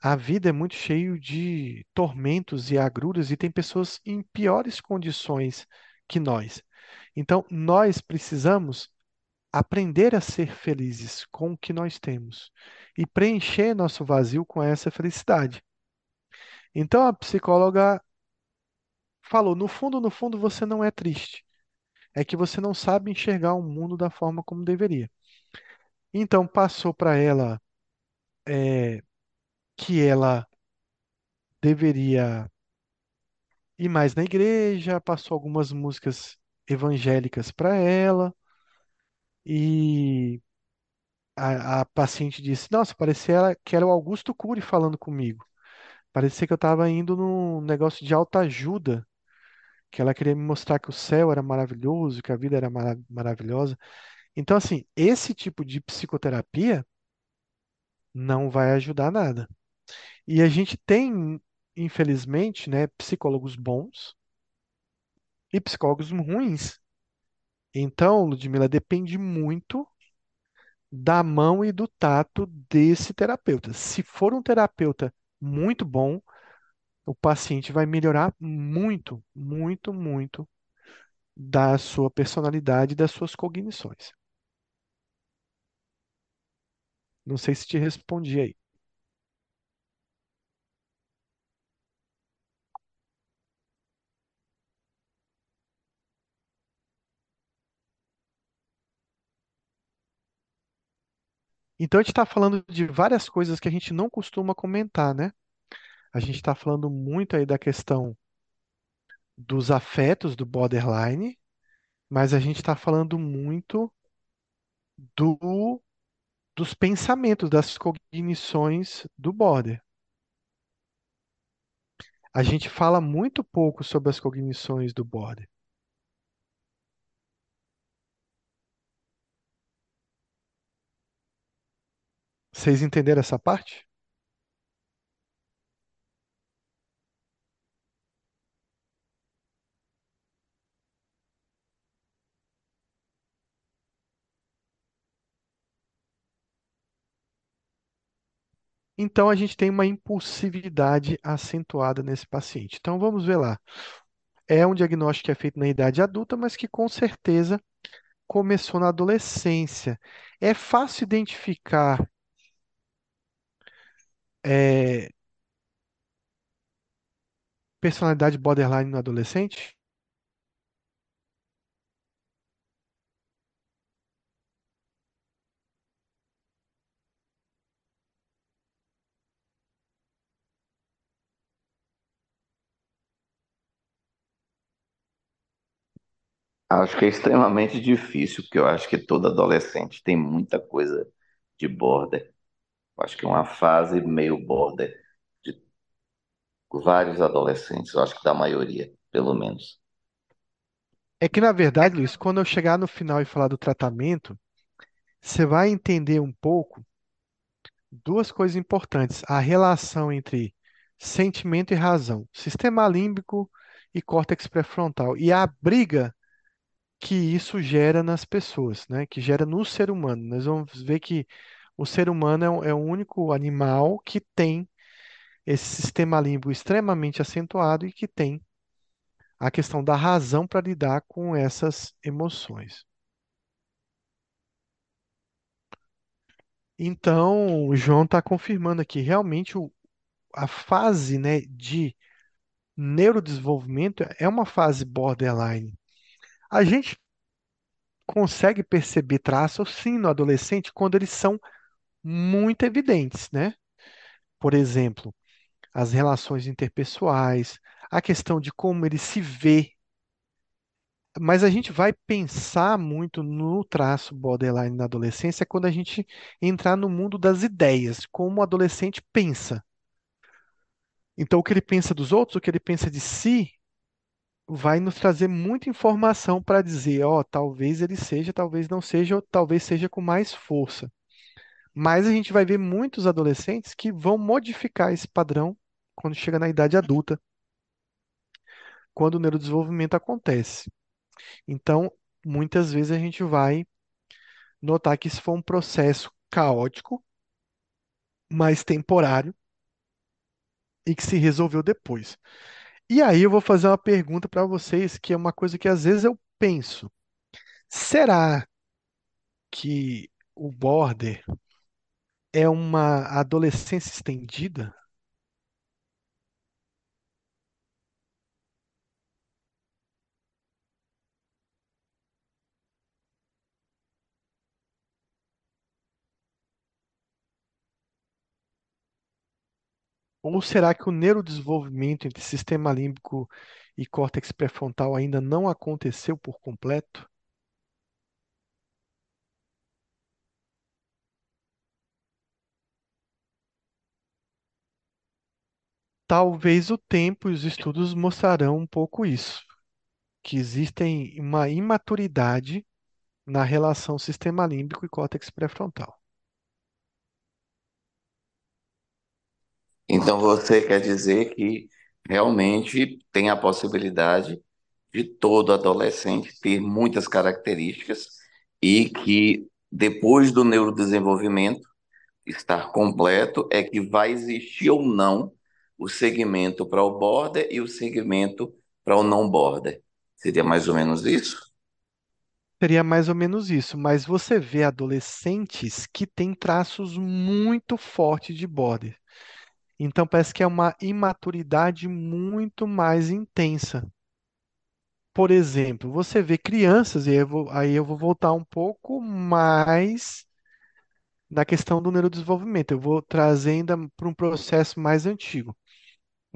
Speaker 1: a vida é muito cheio de tormentos e agruras e tem pessoas em piores condições que nós. Então, nós precisamos aprender a ser felizes com o que nós temos e preencher nosso vazio com essa felicidade. Então, a psicóloga falou: no fundo, no fundo, você não é triste. É que você não sabe enxergar o mundo da forma como deveria. Então, passou para ela é, que ela deveria ir mais na igreja, passou algumas músicas evangélicas para ela e a, a paciente disse: Nossa, parecia que era o Augusto Cury falando comigo. Parecia que eu estava indo num negócio de autoajuda, que ela queria me mostrar que o céu era maravilhoso, que a vida era mara- maravilhosa. Então, assim, esse tipo de psicoterapia não vai ajudar nada. E a gente tem, infelizmente, né, psicólogos bons e psicólogos ruins. Então, Ludmila, depende muito da mão e do tato desse terapeuta. Se for um terapeuta muito bom, o paciente vai melhorar muito, muito, muito da sua personalidade e das suas cognições. Não sei se te respondi aí. Então, a gente está falando de várias coisas que a gente não costuma comentar, né? A gente está falando muito aí da questão dos afetos do borderline, mas a gente está falando muito do, dos pensamentos, das cognições do border. A gente fala muito pouco sobre as cognições do border. Vocês entenderam essa parte? Então, a gente tem uma impulsividade acentuada nesse paciente. Então, vamos ver lá. É um diagnóstico que é feito na idade adulta, mas que com certeza começou na adolescência. É fácil identificar é, personalidade borderline no adolescente?
Speaker 3: Acho que é extremamente difícil, porque eu acho que todo adolescente tem muita coisa de border. Acho que é uma fase meio border de vários adolescentes, eu acho que da maioria, pelo menos.
Speaker 1: É que, na verdade, Luiz, quando eu chegar no final e falar do tratamento, você vai entender um pouco duas coisas importantes: a relação entre sentimento e razão, sistema límbico e córtex pré-frontal, e a briga que isso gera nas pessoas, né? Que gera no ser humano. Nós vamos ver que o ser humano é o, é o único animal que tem esse sistema límbico extremamente acentuado e que tem a questão da razão para lidar com essas emoções. Então, o João está confirmando aqui, realmente o- a fase, né, de neurodesenvolvimento é uma fase borderline. A gente consegue perceber traços, sim, no adolescente, quando eles são muito evidentes, né? Por exemplo, as relações interpessoais, a questão de como ele se vê. Mas a gente vai pensar muito no traço borderline na adolescência quando a gente entrar no mundo das ideias, como o adolescente pensa. Então, o que ele pensa dos outros, o que ele pensa de si, vai nos trazer muita informação para dizer, ó, talvez ele seja, talvez não seja, ou talvez seja com mais força. Mas a gente vai ver muitos adolescentes que vão modificar esse padrão quando chega na idade adulta, quando o neurodesenvolvimento acontece. Então, muitas vezes a gente vai notar que isso foi um processo caótico, mas temporário, e que se resolveu depois. E aí eu vou fazer uma pergunta para vocês, que é uma coisa que às vezes eu penso. Será que o border é uma adolescência estendida? Ou será que o neurodesenvolvimento entre sistema límbico e córtex pré-frontal ainda não aconteceu por completo? Talvez o tempo e os estudos mostrarão um pouco isso, que existem uma imaturidade na relação sistema límbico e córtex pré-frontal.
Speaker 3: Então você quer dizer que realmente tem a possibilidade de todo adolescente ter muitas características e que depois do neurodesenvolvimento estar completo é que vai existir ou não o segmento para o border e o segmento para o não border. Seria mais ou menos isso?
Speaker 1: Seria mais ou menos isso, mas você vê adolescentes que têm traços muito fortes de border. Então parece que é uma imaturidade muito mais intensa. Por exemplo, você vê crianças, e aí eu vou, aí eu vou voltar um pouco mais na questão do neurodesenvolvimento. Eu vou trazer ainda para um processo mais antigo.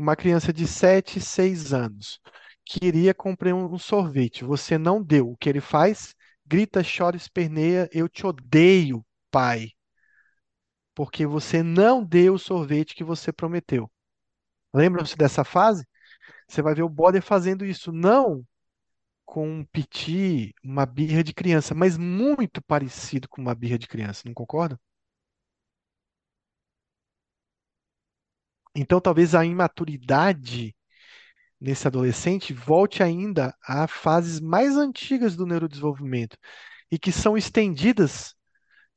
Speaker 1: Uma criança de 7, 6 anos queria comprar um, sorvete. Você não deu. O que ele faz? Grita, chora, esperneia. Eu te odeio, pai. Porque você não deu o sorvete que você prometeu. Lembram-se dessa fase? Você vai ver o Boder fazendo isso, não com um piti, uma birra de criança, mas muito parecido com uma birra de criança, não concorda? Então, talvez a imaturidade nesse adolescente volte ainda a fases mais antigas do neurodesenvolvimento e que são estendidas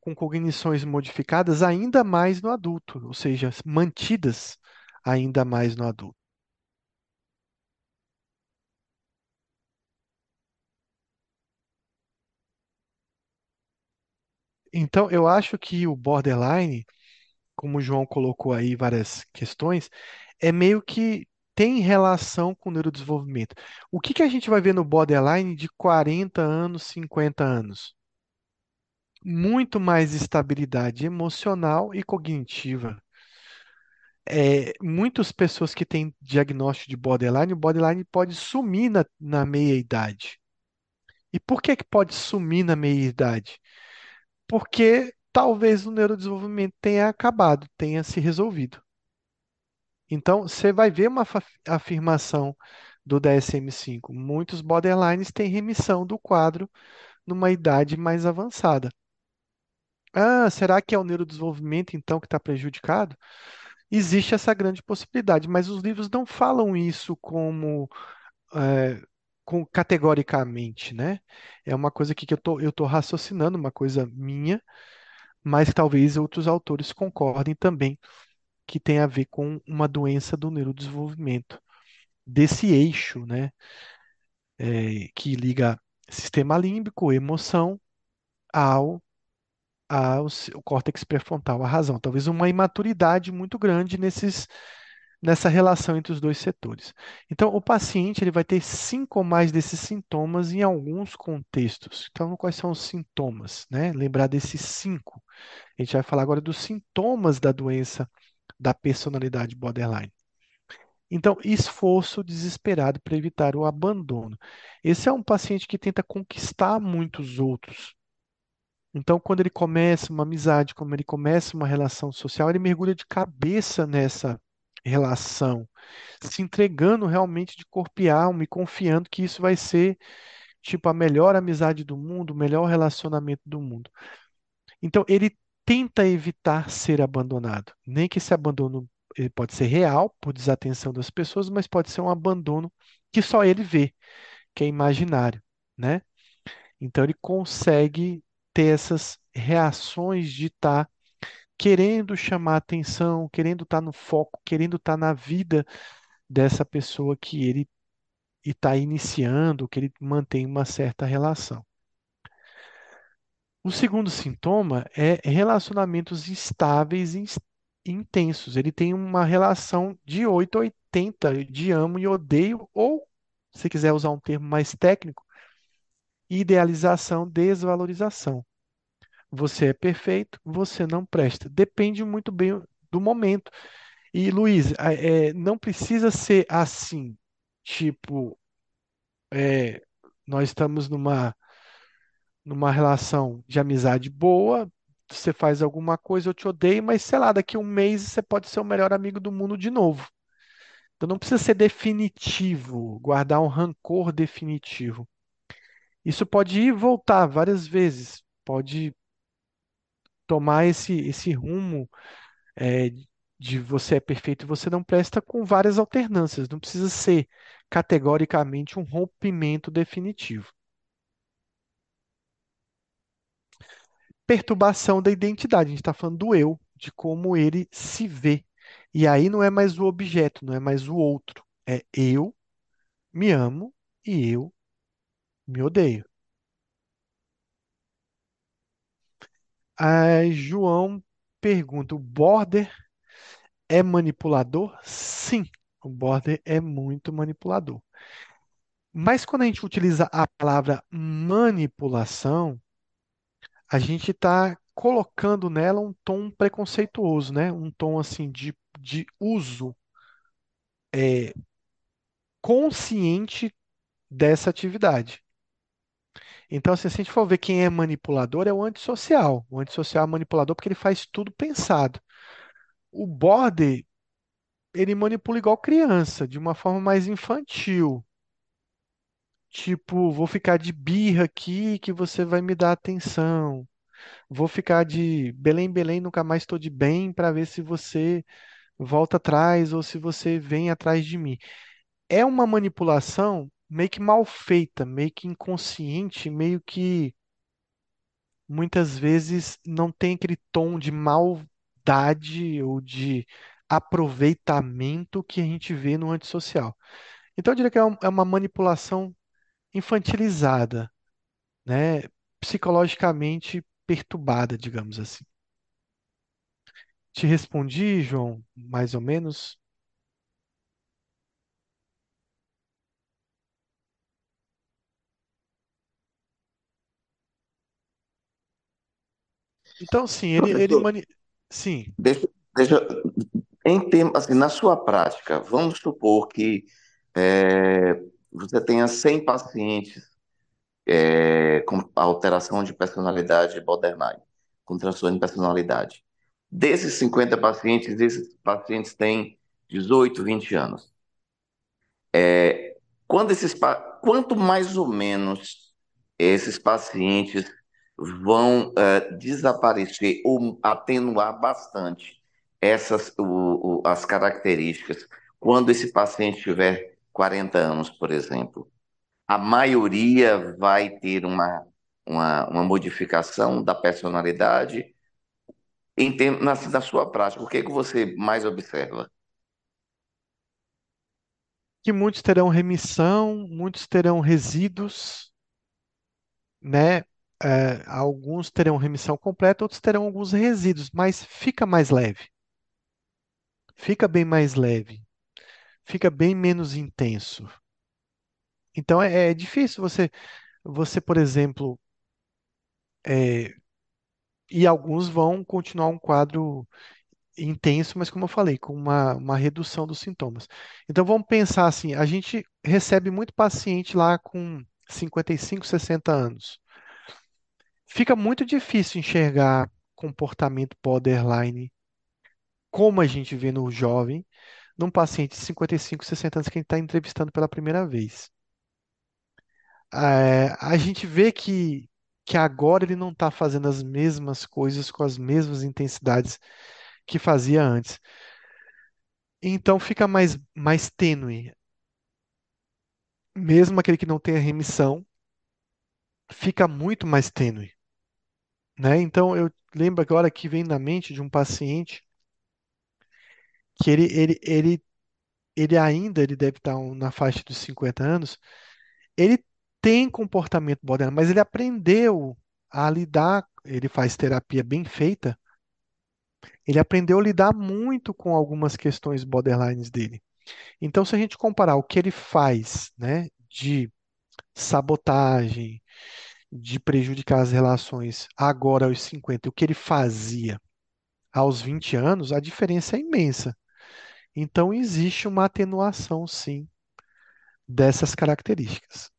Speaker 1: com cognições modificadas ainda mais no adulto, ou seja, mantidas ainda mais no adulto. Então, eu acho que o borderline, como o João colocou aí várias questões, é meio que tem relação com o neurodesenvolvimento. O que que a gente vai ver no borderline de 40 anos, 50 anos? Muito mais estabilidade emocional e cognitiva. É, muitas pessoas que têm diagnóstico de borderline, o borderline pode sumir na, na meia-idade. E por que que pode sumir na meia-idade? Porque talvez o neurodesenvolvimento tenha acabado, tenha se resolvido. Então, você vai ver uma afirmação do DSM-5. Muitos borderlines têm remissão do quadro numa idade mais avançada. Ah, será que é o neurodesenvolvimento então que está prejudicado? Existe essa grande possibilidade, mas os livros não falam isso como é, com- categoricamente, né? É uma coisa que eu tô, eu tô raciocinando, uma coisa minha, mas talvez outros autores concordem também que tem a ver com uma doença do neurodesenvolvimento, desse eixo, né? é, que liga sistema límbico, emoção, ao, ao o córtex pré-frontal, a razão. Talvez uma imaturidade muito grande nesses, nessa relação entre os dois setores. Então, o paciente ele vai ter cinco ou mais desses sintomas em alguns contextos. Então, quais são os sintomas, né? Lembrar desses cinco. A gente vai falar agora dos sintomas da doença da personalidade borderline. Então, esforço desesperado para evitar o abandono. Esse é um paciente que tenta conquistar muitos outros. Então, quando ele começa uma amizade, quando ele começa uma relação social, ele mergulha de cabeça nessa relação, se entregando realmente de corpo e alma e confiando que isso vai ser tipo a melhor amizade do mundo, o melhor relacionamento do mundo. Então ele tenta evitar ser abandonado, nem que esse abandono ele pode ser real por desatenção das pessoas, mas pode ser um abandono que só ele vê, que é imaginário, né? Então ele consegue ter essas reações de estar querendo chamar atenção, querendo estar no foco, querendo estar na vida dessa pessoa que ele está iniciando, que ele mantém uma certa relação. O segundo sintoma é relacionamentos instáveis e intensos. Ele tem uma relação de 8 a 80 de amo e odeio, ou, se quiser usar um termo mais técnico, idealização, desvalorização. Você é perfeito, você não presta. Depende muito bem do momento. E, Luiz, é, não precisa ser assim. Tipo, é, nós estamos numa, numa relação de amizade boa, você faz alguma coisa, eu te odeio, mas sei lá, daqui a um mês você pode ser o melhor amigo do mundo de novo. Então não precisa ser definitivo, guardar um rancor definitivo. Isso pode ir e voltar várias vezes, pode tomar esse, esse rumo é, de você é perfeito e você não presta com várias alternâncias. Não precisa ser categoricamente um rompimento definitivo. Perturbação da identidade. A gente está falando do eu, de como ele se vê. E aí não é mais o objeto, não é mais o outro. É eu me amo e eu me odeio. A João pergunta: o border é manipulador? Sim, o border é muito manipulador. Mas quando a gente utiliza a palavra manipulação, a gente está colocando nela um tom preconceituoso, né? Um tom assim de, de uso é, consciente dessa atividade. Então, assim, se a gente for ver quem é manipulador, é o antissocial. O antissocial é manipulador porque ele faz tudo pensado. O border, ele manipula igual criança, de uma forma mais infantil. Tipo, vou ficar de birra aqui que você vai me dar atenção. Vou ficar de Belém, Belém, nunca mais estou de bem para ver se você volta atrás ou se você vem atrás de mim. É uma manipulação meio que mal feita, meio que inconsciente, meio que muitas vezes não tem aquele tom de maldade ou de aproveitamento que a gente vê no antissocial. Então, eu diria que é é uma manipulação infantilizada, né? Psicologicamente perturbada, digamos assim. Te respondi, João, mais ou menos? Então, sim, ele, ele mani... Sim,
Speaker 3: deixa, deixa, em termos, assim, na sua prática, vamos supor que é, você tenha 100 pacientes é, com alteração de personalidade borderline, com transtorno de personalidade. Desses 50 pacientes, esses pacientes têm 18, 20 anos. Quando esses, quanto mais ou menos esses pacientes vão eh, desaparecer ou atenuar bastante essas o- o- as características quando esse paciente tiver 40 anos, por exemplo. A maioria vai ter uma, uma, uma modificação da personalidade em na, na sua prática. O que é que você mais observa?
Speaker 1: que muitos terão remissão, muitos terão resíduos, né? É, alguns terão remissão completa, outros terão alguns resíduos, mas fica mais leve, fica bem mais leve, fica bem menos intenso. Então é, é difícil você, você, por exemplo, é, e alguns vão continuar um quadro intenso, mas como eu falei, com uma, uma redução dos sintomas. Então vamos pensar assim, a gente recebe muito paciente lá com 55, 60 anos. Fica muito difícil enxergar comportamento borderline como a gente vê no jovem, num paciente de 55, 60 anos que a gente está entrevistando pela primeira vez. É, a gente vê que, que agora ele não está fazendo as mesmas coisas com as mesmas intensidades que fazia antes. Então fica mais, mais tênue. Mesmo aquele que não tem a remissão, fica muito mais tênue. Né? Então eu lembro agora que vem na mente de um paciente que ele, ele, ele, ele ainda ele deve estar na faixa dos 50 anos, ele tem comportamento borderline, mas ele aprendeu a lidar, ele faz terapia bem feita, ele aprendeu a lidar muito com algumas questões borderlines dele. Então, se a gente comparar o que ele faz, né, de sabotagem, de prejudicar as relações agora aos 50, e o que ele fazia aos 20 anos, a diferença é imensa. Então, existe uma atenuação, sim, dessas características.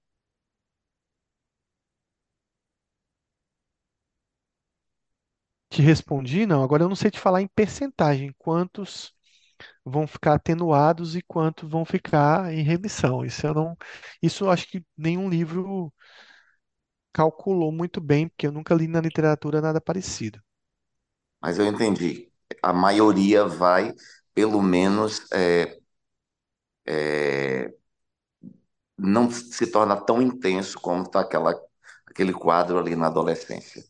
Speaker 1: Te respondi? Não. Agora eu não sei te falar em percentagem, quantos vão ficar atenuados e quantos vão ficar em remissão. Isso eu não, isso eu acho que nenhum livro calculou muito bem, porque eu nunca li na literatura nada parecido.
Speaker 3: Mas eu entendi. A maioria vai, pelo menos, é, é, não se torna tão intenso como está aquela, aquele quadro ali na adolescência.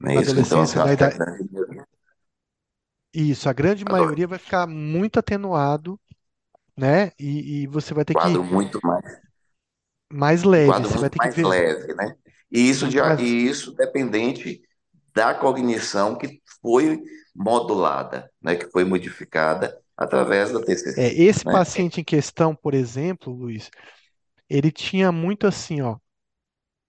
Speaker 3: Não é
Speaker 1: Na
Speaker 3: isso? Então,
Speaker 1: adolescência,
Speaker 3: eu
Speaker 1: na
Speaker 3: acho que a
Speaker 1: idade,
Speaker 3: grande maioria.
Speaker 1: isso, a grande
Speaker 3: Adoro.
Speaker 1: maioria vai ficar muito atenuado, né? E, e você vai ter que
Speaker 3: Quadro muito mais,
Speaker 1: mais
Speaker 3: um
Speaker 1: leve,
Speaker 3: quadro
Speaker 1: você vai
Speaker 3: muito
Speaker 1: ter que
Speaker 3: mais
Speaker 1: ver
Speaker 3: leve, né? E isso, de, e isso dependente da cognição que foi modulada, né? Que foi modificada através da
Speaker 1: É,
Speaker 3: TCC,
Speaker 1: esse
Speaker 3: né?
Speaker 1: paciente em questão, por exemplo, Luiz, ele tinha muito assim, ó.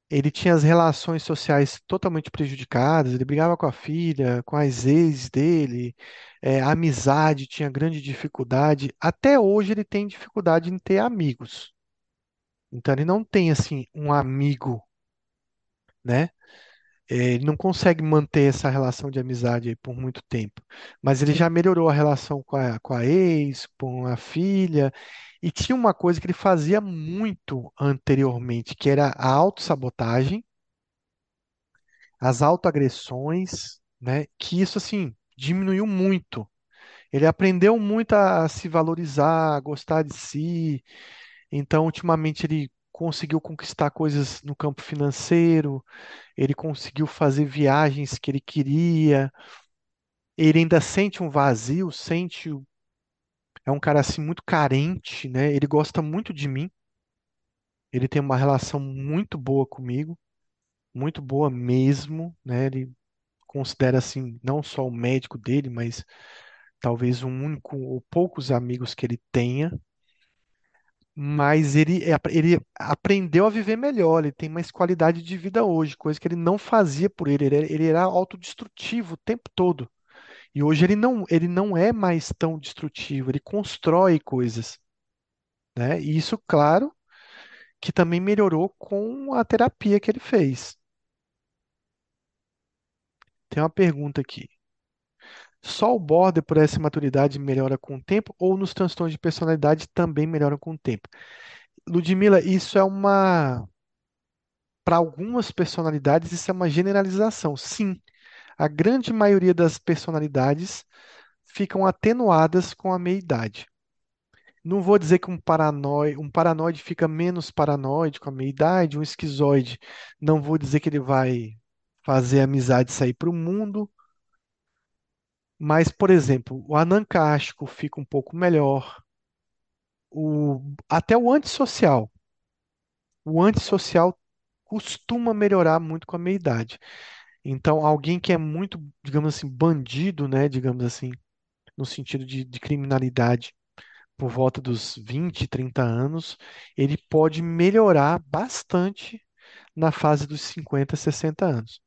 Speaker 1: Ele tinha as relações sociais totalmente prejudicadas, ele brigava com a filha, com as ex dele, é, a amizade tinha grande dificuldade. Até hoje ele tem dificuldade em ter amigos. Então ele não tem assim um amigo, né? É, Ele não consegue manter essa relação de amizade por muito tempo. Mas ele já melhorou a relação com a, com a ex, com a filha. E tinha uma coisa que ele fazia muito anteriormente, que era a autossabotagem as autoagressões, né? Que isso assim diminuiu muito. Ele aprendeu muito a se valorizar, a gostar de si. Então, ultimamente ele conseguiu conquistar coisas no campo financeiro, ele conseguiu fazer viagens que ele queria. Ele ainda sente um vazio, sente é um cara assim muito carente, né? Ele gosta muito de mim. Ele tem uma relação muito boa comigo, muito boa mesmo, né? Ele considera assim não só o médico dele, mas talvez um único ou poucos amigos que ele tenha, mas ele, é- ele aprendeu a viver melhor, ele tem mais qualidade de vida hoje, coisa que ele não fazia por ele, ele, era- ele era autodestrutivo o tempo todo. E hoje ele não, ele não é mais tão destrutivo, ele constrói coisas, né? E isso, claro, que também melhorou com a terapia que ele fez. Tem uma pergunta aqui. Só o border por essa maturidade melhora com o tempo ou nos transtornos de personalidade também melhoram com o tempo? Ludmila, isso é uma. Para algumas personalidades, isso é uma generalização. Sim, a grande maioria das personalidades ficam atenuadas com a meia-idade. Não vou dizer que um paranoi, um paranoide fica menos paranoide com a meia-idade, um esquizoide, não vou dizer que ele vai fazer amizade sair para o mundo, mas, por exemplo, o anancástico fica um pouco melhor. O, até o antissocial. O antissocial costuma melhorar muito com a meia-idade. Então, alguém que é muito, digamos assim, bandido, né, digamos assim, no sentido de, de criminalidade por volta dos 20, 30 anos, ele pode melhorar bastante na fase dos 50, 60 anos.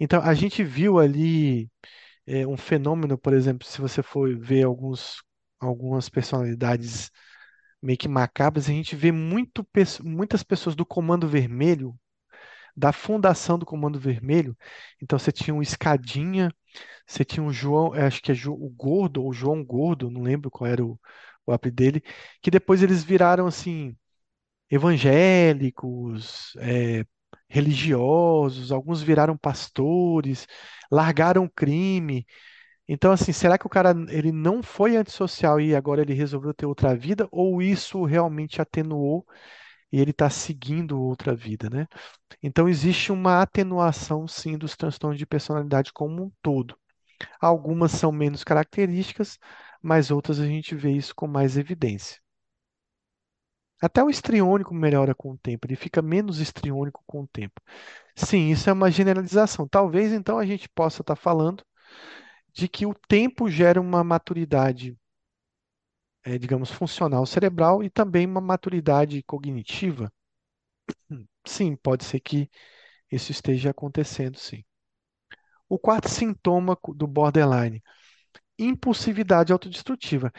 Speaker 1: Então, a gente viu ali é, um fenômeno, por exemplo, se você for ver alguns, algumas personalidades meio que macabras, a gente vê muito, muitas pessoas do Comando Vermelho, da fundação do Comando Vermelho. Então você tinha um Escadinha, você tinha um João, acho que é o Gordo, ou João Gordo, não lembro qual era o, o apelido dele, que depois eles viraram assim evangélicos, é, religiosos, alguns viraram pastores, largaram o crime. Então, assim, será que o cara ele não foi antissocial e agora ele resolveu ter outra vida, ou isso realmente atenuou e ele está seguindo outra vida, né? Então, existe uma atenuação, sim, dos transtornos de personalidade como um todo. Algumas são menos características, mas outras a gente vê isso com mais evidência. Até o estriônico melhora com o tempo, ele fica menos estriônico com o tempo. Sim, isso é uma generalização. Talvez então a gente possa estar falando de que o tempo gera uma maturidade, é, digamos, funcional cerebral e também uma maturidade cognitiva. Sim, pode ser que isso esteja acontecendo, sim. O quarto sintoma do borderline, impulsividade autodestrutiva.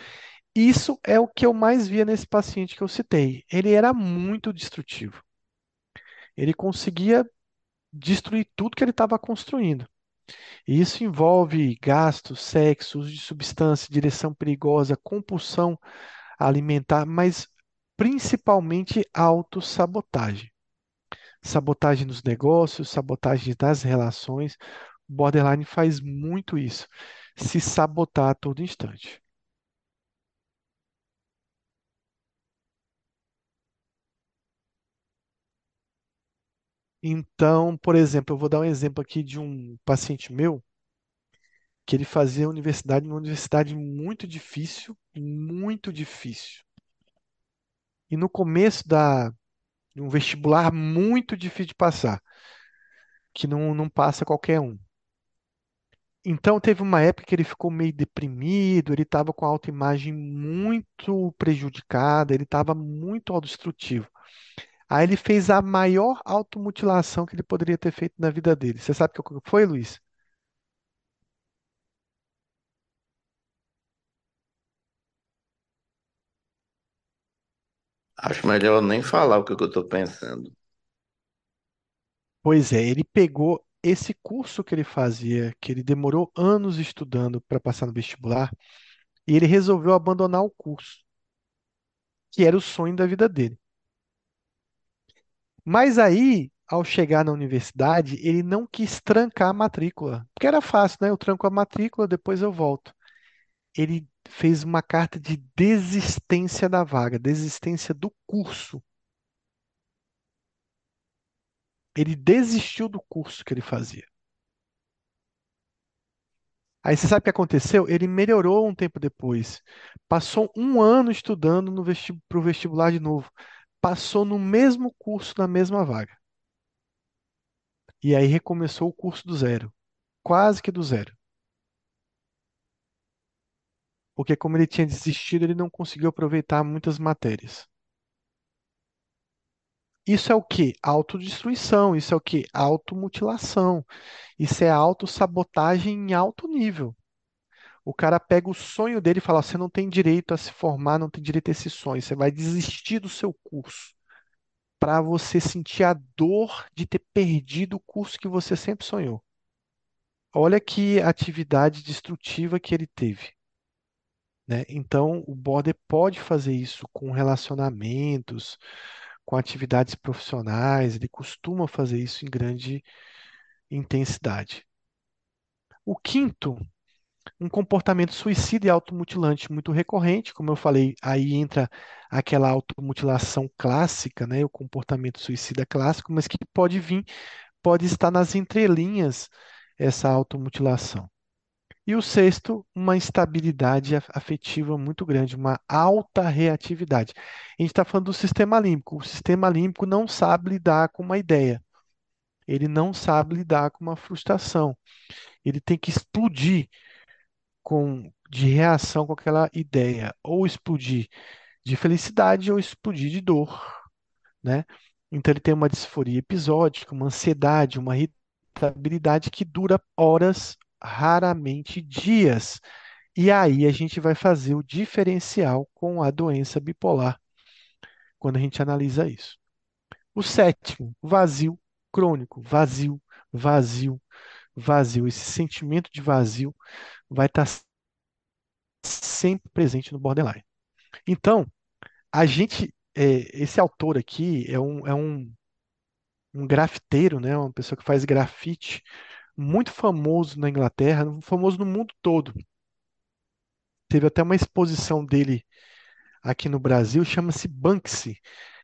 Speaker 1: Isso é o que eu mais via nesse paciente que eu citei. Ele era muito destrutivo. Ele conseguia destruir tudo que ele estava construindo. E isso envolve gasto, sexo, uso de substância, direção perigosa, compulsão alimentar, mas principalmente autossabotagem. Sabotagem nos negócios, sabotagem das relações. O borderline faz muito isso, se sabotar a todo instante. Então, por exemplo, eu vou dar um exemplo aqui de um paciente meu que ele fazia universidade numa universidade muito difícil, muito difícil. E no começo da, de um vestibular muito difícil de passar, que não, não passa qualquer um. Então teve uma época que ele ficou meio deprimido, ele estava com a autoimagem muito prejudicada, ele estava muito autodestrutivo. Aí ele fez a maior automutilação que ele poderia ter feito na vida dele. Você sabe o que foi, Luiz?
Speaker 3: Acho melhor nem falar o que eu estou pensando.
Speaker 1: Pois é, ele pegou esse curso que ele fazia, que ele demorou anos estudando para passar no vestibular, e ele resolveu abandonar o curso, que era o sonho da vida dele. Mas aí, ao chegar na universidade, ele não quis trancar a matrícula, porque era fácil, né? Eu tranco a matrícula, depois eu volto. Ele fez uma carta de desistência da vaga, desistência do curso. Ele desistiu do curso que ele fazia. Aí você sabe o que aconteceu? Ele melhorou um tempo depois. Passou um ano estudando para o vestibular de novo. Passou no mesmo curso, na mesma vaga. E aí recomeçou o curso do zero. Quase que do zero. Porque como ele tinha desistido, ele não conseguiu aproveitar muitas matérias. Isso é o que? Autodestruição. Isso é o que? Automutilação. Isso é autossabotagem em alto nível. O cara pega o sonho dele e fala: você não tem direito a se formar, não tem direito a esse sonho. Você vai desistir do seu curso para você sentir a dor de ter perdido o curso que você sempre sonhou. Olha que atividade destrutiva que ele teve. Né? Então, o border pode fazer isso com relacionamentos, com atividades profissionais, ele costuma fazer isso em grande intensidade. O quinto, um comportamento suicida e automutilante muito recorrente, como eu falei, aí entra aquela automutilação clássica, né, o comportamento suicida clássico, mas que pode vir, pode estar nas entrelinhas essa automutilação. E o sexto, uma instabilidade afetiva muito grande, uma alta reatividade. A gente está falando do sistema límbico. O sistema límbico não sabe lidar com uma ideia. Ele não sabe lidar com uma frustração. Ele tem que explodir com, de reação com aquela ideia. Ou explodir de felicidade ou explodir de dor. Né? Então ele tem uma disforia episódica, uma ansiedade, uma irritabilidade que dura horas raramente dias. E aí a gente vai fazer o diferencial com a doença bipolar, quando a gente analisa isso. O sétimo, vazio crônico, vazio, vazio, vazio. Esse sentimento de vazio vai estar sempre presente no borderline. Então, a gente, é, esse autor aqui é um, é um, um grafiteiro, né? Uma pessoa que faz grafite, muito famoso na Inglaterra, famoso no mundo todo. Teve até uma exposição dele aqui no Brasil, chama-se Banksy.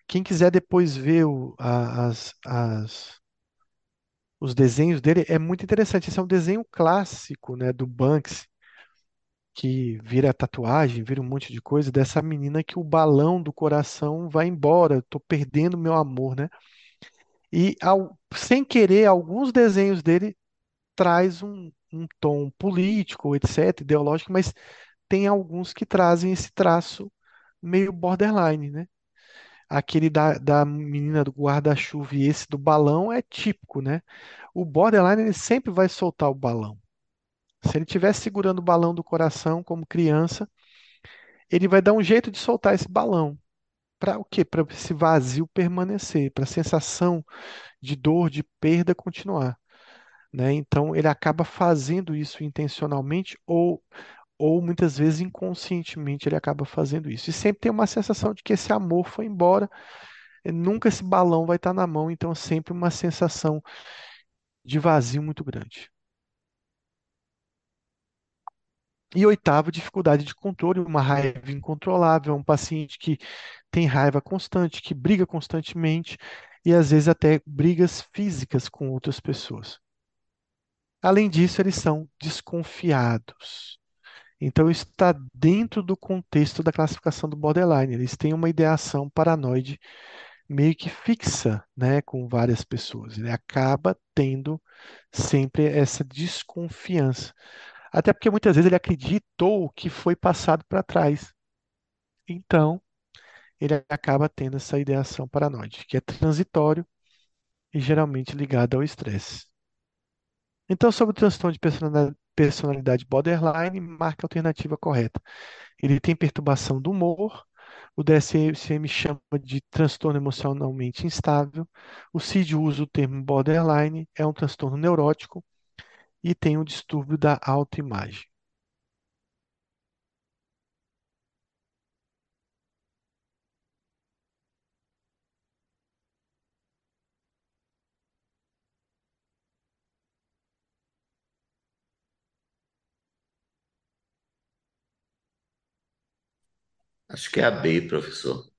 Speaker 1: Quem quiser depois ver o- as, as- os desenhos dele, é muito interessante. Esse é um desenho clássico, né, do Banksy, que vira tatuagem, vira um monte de coisa, dessa menina que o balão do coração vai embora, tô perdendo meu amor, né? E ao- sem querer, alguns desenhos dele traz um, um tom político, etc., ideológico, mas tem alguns que trazem esse traço meio borderline, né? Aquele da, da menina do guarda-chuva e esse do balão é típico, né? O borderline ele sempre vai soltar o balão. Se ele estiver segurando o balão do coração como criança, ele vai dar um jeito de soltar esse balão. Para o quê? Para esse vazio permanecer, para a sensação de dor, de perda continuar. Né? Então ele acaba fazendo isso intencionalmente ou, ou muitas vezes inconscientemente ele acaba fazendo isso. E sempre tem uma sensação de que esse amor foi embora, nunca esse balão vai estar na mão, então sempre uma sensação de vazio muito grande. E oitavo, dificuldade de controle, uma raiva incontrolável, um paciente que tem raiva constante, que briga constantemente e às vezes até brigas físicas com outras pessoas. Além disso, eles são desconfiados. Então, isso está dentro do contexto da classificação do borderline. Eles têm uma ideação paranoide meio que fixa, né, com várias pessoas. Ele acaba tendo sempre essa desconfiança. Até porque muitas vezes ele acreditou que foi passado para trás. Então, ele acaba tendo essa ideação paranoide, que é transitório e geralmente ligado ao estresse. Então, sobre o transtorno de personalidade borderline, marque a alternativa correta. Ele tem perturbação do humor, o DSM chama de transtorno emocionalmente instável, o CID usa o termo borderline, é um transtorno neurótico e tem um distúrbio da autoimagem.
Speaker 3: Acho que é a B, professor.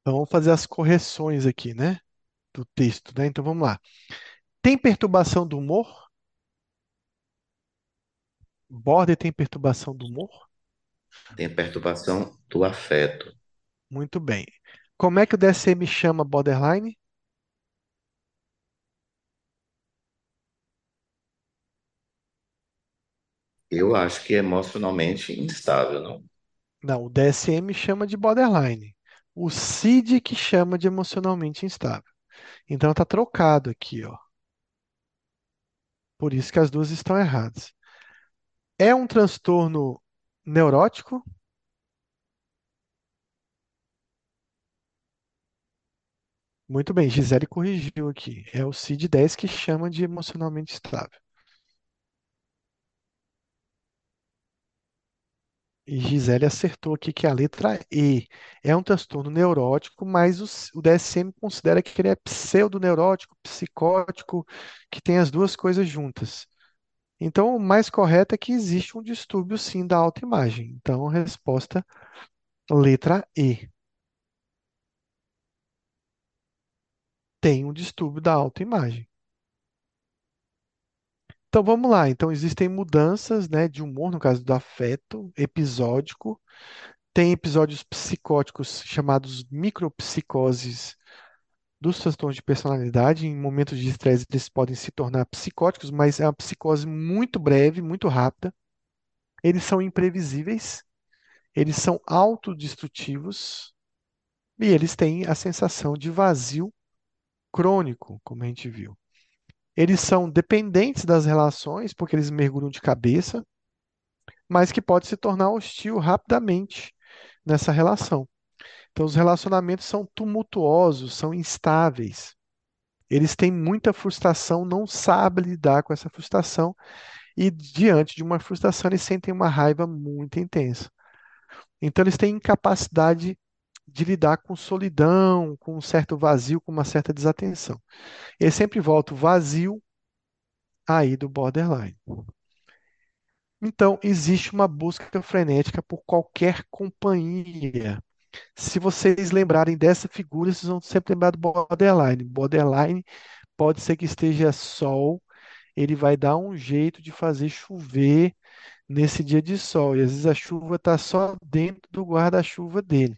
Speaker 1: Então, vamos fazer as correções aqui, né, do texto, né? Então, vamos lá. Tem perturbação do humor? Border tem perturbação do humor?
Speaker 3: Tem perturbação do afeto.
Speaker 1: Muito bem. Como é que o DSM chama borderline?
Speaker 3: Eu acho que é emocionalmente instável, não?
Speaker 1: Não, o DSM chama de borderline. O CID que chama de emocionalmente instável. Então tá trocado aqui, ó. Por isso que as duas estão erradas. É um transtorno neurótico? Muito bem, Gisele corrigiu aqui. É o CID-10 que chama de emocionalmente estável. E Gisele acertou aqui que a letra E é um transtorno neurótico, mas o, o DSM considera que ele é pseudoneurótico, psicótico, que tem as duas coisas juntas. Então, o mais correto é que existe um distúrbio sim da autoimagem. Então, resposta letra E. Tem um distúrbio da autoimagem. Então vamos lá. Então existem mudanças, né, de humor no caso do afeto episódico. Tem episódios psicóticos chamados micropsicoses dos transtornos de personalidade. Em momentos de estresse eles podem se tornar psicóticos, mas é uma psicose muito breve, muito rápida. Eles são imprevisíveis, eles são autodestrutivos e eles têm a sensação de vazio crônico, como a gente viu. Eles são dependentes das relações, porque eles mergulham de cabeça, mas que pode se tornar hostil rapidamente nessa relação. Então, os relacionamentos são tumultuosos, são instáveis. Eles têm muita frustração, não sabem lidar com essa frustração, e diante de uma frustração, eles sentem uma raiva muito intensa. Então, eles têm incapacidade de lidar com solidão, com um certo vazio, com uma certa desatenção. Ele sempre volta o vazio aí do borderline. Então, existe uma busca frenética por qualquer companhia. Se vocês lembrarem dessa figura, vocês vão sempre lembrar do borderline. Borderline pode ser que esteja sol, ele vai dar um jeito de fazer chover nesse dia de sol. E às vezes a chuva está só dentro do guarda-chuva dele.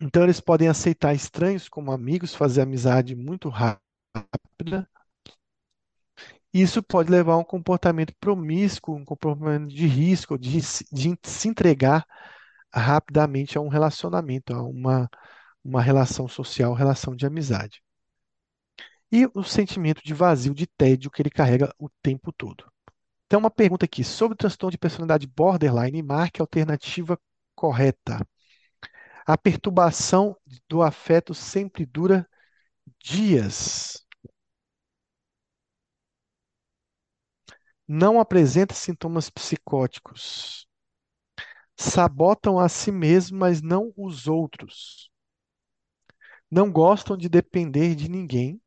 Speaker 1: Então eles podem aceitar estranhos como amigos, fazer amizade muito rápida. Isso pode levar a um comportamento promíscuo, um comportamento de risco, de, de se entregar rapidamente a um relacionamento, a uma, uma relação social, relação de amizade. E o sentimento de vazio, de tédio que ele carrega o tempo todo. Então, uma pergunta aqui sobre o transtorno de personalidade borderline, marque a alternativa correta. A perturbação do afeto sempre dura dias. Não apresenta sintomas psicóticos. Sabotam a si mesmo, mas não os outros. Não gostam de depender de ninguém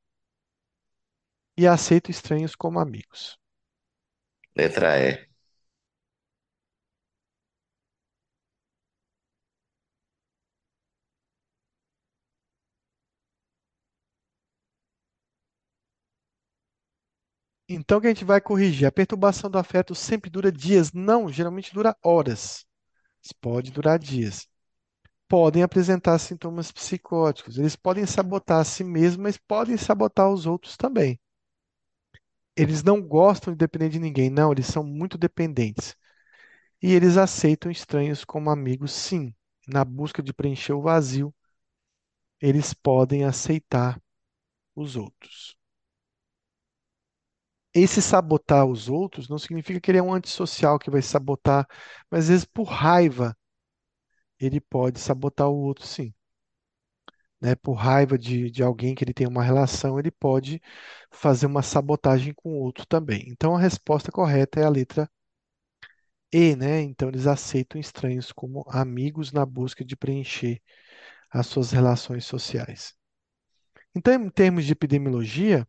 Speaker 1: e aceitam estranhos como amigos.
Speaker 3: Letra E.
Speaker 1: Então, o que a gente vai corrigir? A perturbação do afeto sempre dura dias? Não, geralmente dura horas. Pode durar dias. Podem apresentar sintomas psicóticos. Eles podem sabotar a si mesmos, mas podem sabotar os outros também. Eles não gostam de depender de ninguém, não, eles são muito dependentes. E eles aceitam estranhos como amigos, sim. Na busca de preencher o vazio, eles podem aceitar os outros. Esse sabotar os outros não significa que ele é um antissocial que vai sabotar, mas às vezes por raiva ele pode sabotar o outro, sim. Né? Por raiva de, de alguém que ele tem uma relação, ele pode fazer uma sabotagem com o outro também. Então a resposta correta é a letra E, né? Então eles aceitam estranhos como amigos na busca de preencher as suas relações sociais. Então, em termos de epidemiologia,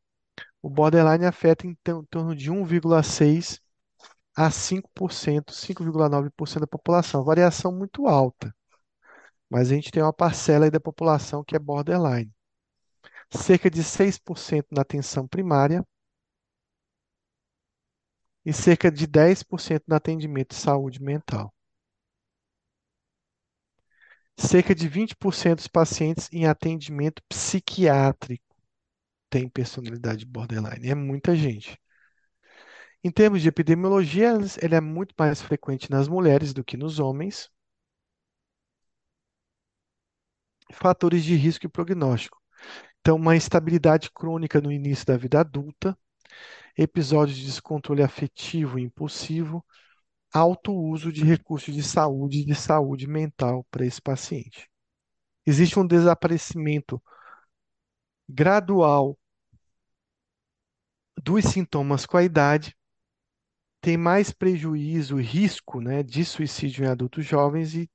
Speaker 1: o borderline afeta em torno de 1,6 a 5%, 5,9% da população. Variação muito alta. Mas a gente tem uma parcela da população que é borderline. Cerca de 6% na atenção primária e cerca de 10% no atendimento de saúde mental. Cerca de 20% dos pacientes em atendimento psiquiátrico tem personalidade borderline. É muita gente. Em termos de epidemiologia, ele é muito mais frequente nas mulheres do que nos homens. Fatores de risco e prognóstico. Então, uma instabilidade crônica no início da vida adulta, episódios de descontrole afetivo e impulsivo, alto uso de recursos de saúde e de saúde mental para esse paciente. Existe um desaparecimento gradual dos sintomas com a idade, tem mais prejuízo risco né, de suicídio em adultos jovens e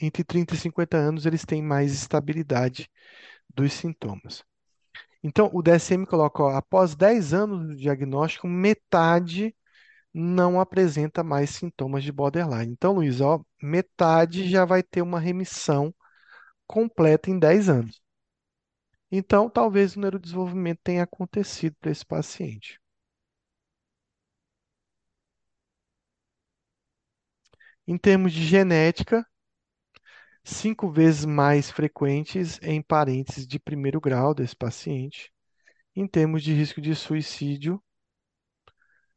Speaker 1: entre 30 e 50 anos eles têm mais estabilidade dos sintomas. Então, o DSM coloca, ó, após 10 anos do diagnóstico, metade não apresenta mais sintomas de borderline. Então, Luiz, ó, metade já vai ter uma remissão completa em 10 anos. Então, talvez o neurodesenvolvimento tenha acontecido para esse paciente. Em termos de genética, cinco vezes mais frequentes em parentes de primeiro grau desse paciente. Em termos de risco de suicídio,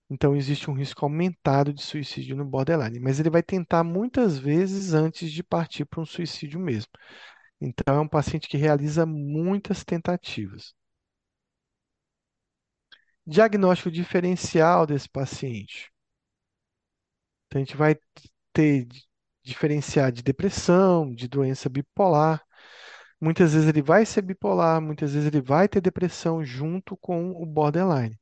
Speaker 1: então existe um risco aumentado de suicídio no borderline, mas ele vai tentar muitas vezes antes de partir para um suicídio mesmo. Então, é um paciente que realiza muitas tentativas. Diagnóstico diferencial desse paciente. Então, a gente vai ter diferenciar de depressão, de doença bipolar. Muitas vezes ele vai ser bipolar, muitas vezes ele vai ter depressão junto com o borderline.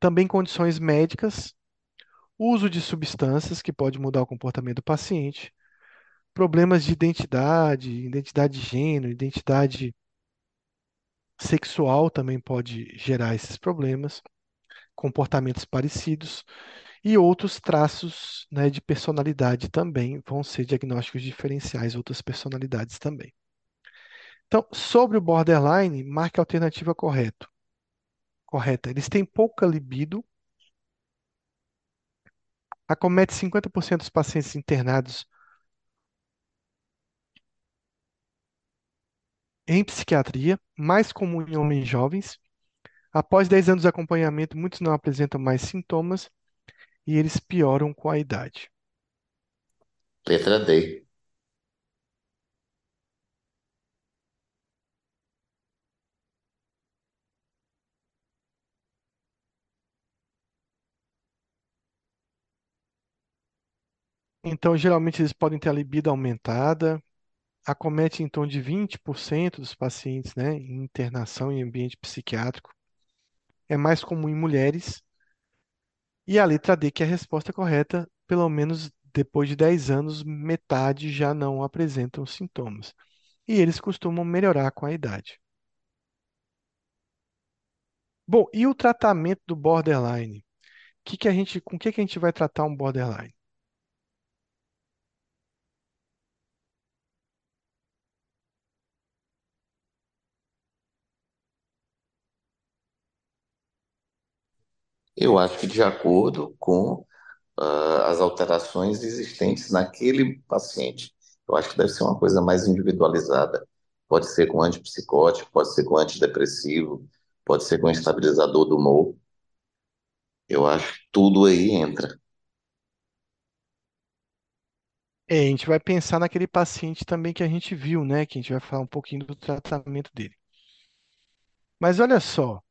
Speaker 1: Também condições médicas, uso de substâncias que pode mudar o comportamento do paciente, problemas de identidade, identidade de gênero, identidade sexual também pode gerar esses problemas, comportamentos parecidos e outros traços, né, de personalidade também vão ser diagnósticos diferenciais, outras personalidades também. Então, sobre o borderline, marque a alternativa correta. Correta. Eles têm pouca libido, acomete 50% dos pacientes internados em psiquiatria, mais comum em homens jovens. Após 10 anos de acompanhamento, muitos não apresentam mais sintomas e eles pioram com a idade.
Speaker 3: Letra D.
Speaker 1: Então, geralmente, eles podem ter a libido aumentada, acomete em torno de 20% dos pacientes, né, em internação em ambiente psiquiátrico. É mais comum em mulheres. E a letra D, que é a resposta correta, pelo menos depois de 10 anos, metade já não apresentam sintomas. E eles costumam melhorar com a idade. Bom, e o tratamento do borderline? Que que a gente, com o que que a gente vai tratar um borderline?
Speaker 3: Eu acho que de acordo com ah, as alterações existentes naquele paciente. Eu acho que deve ser uma coisa mais individualizada. Pode ser com antipsicótico, pode ser com antidepressivo, pode ser com estabilizador do humor. Eu acho que tudo aí entra.
Speaker 1: É, a gente vai pensar naquele paciente também que a gente viu, né? Que a gente vai falar um pouquinho do tratamento dele. Mas olha só,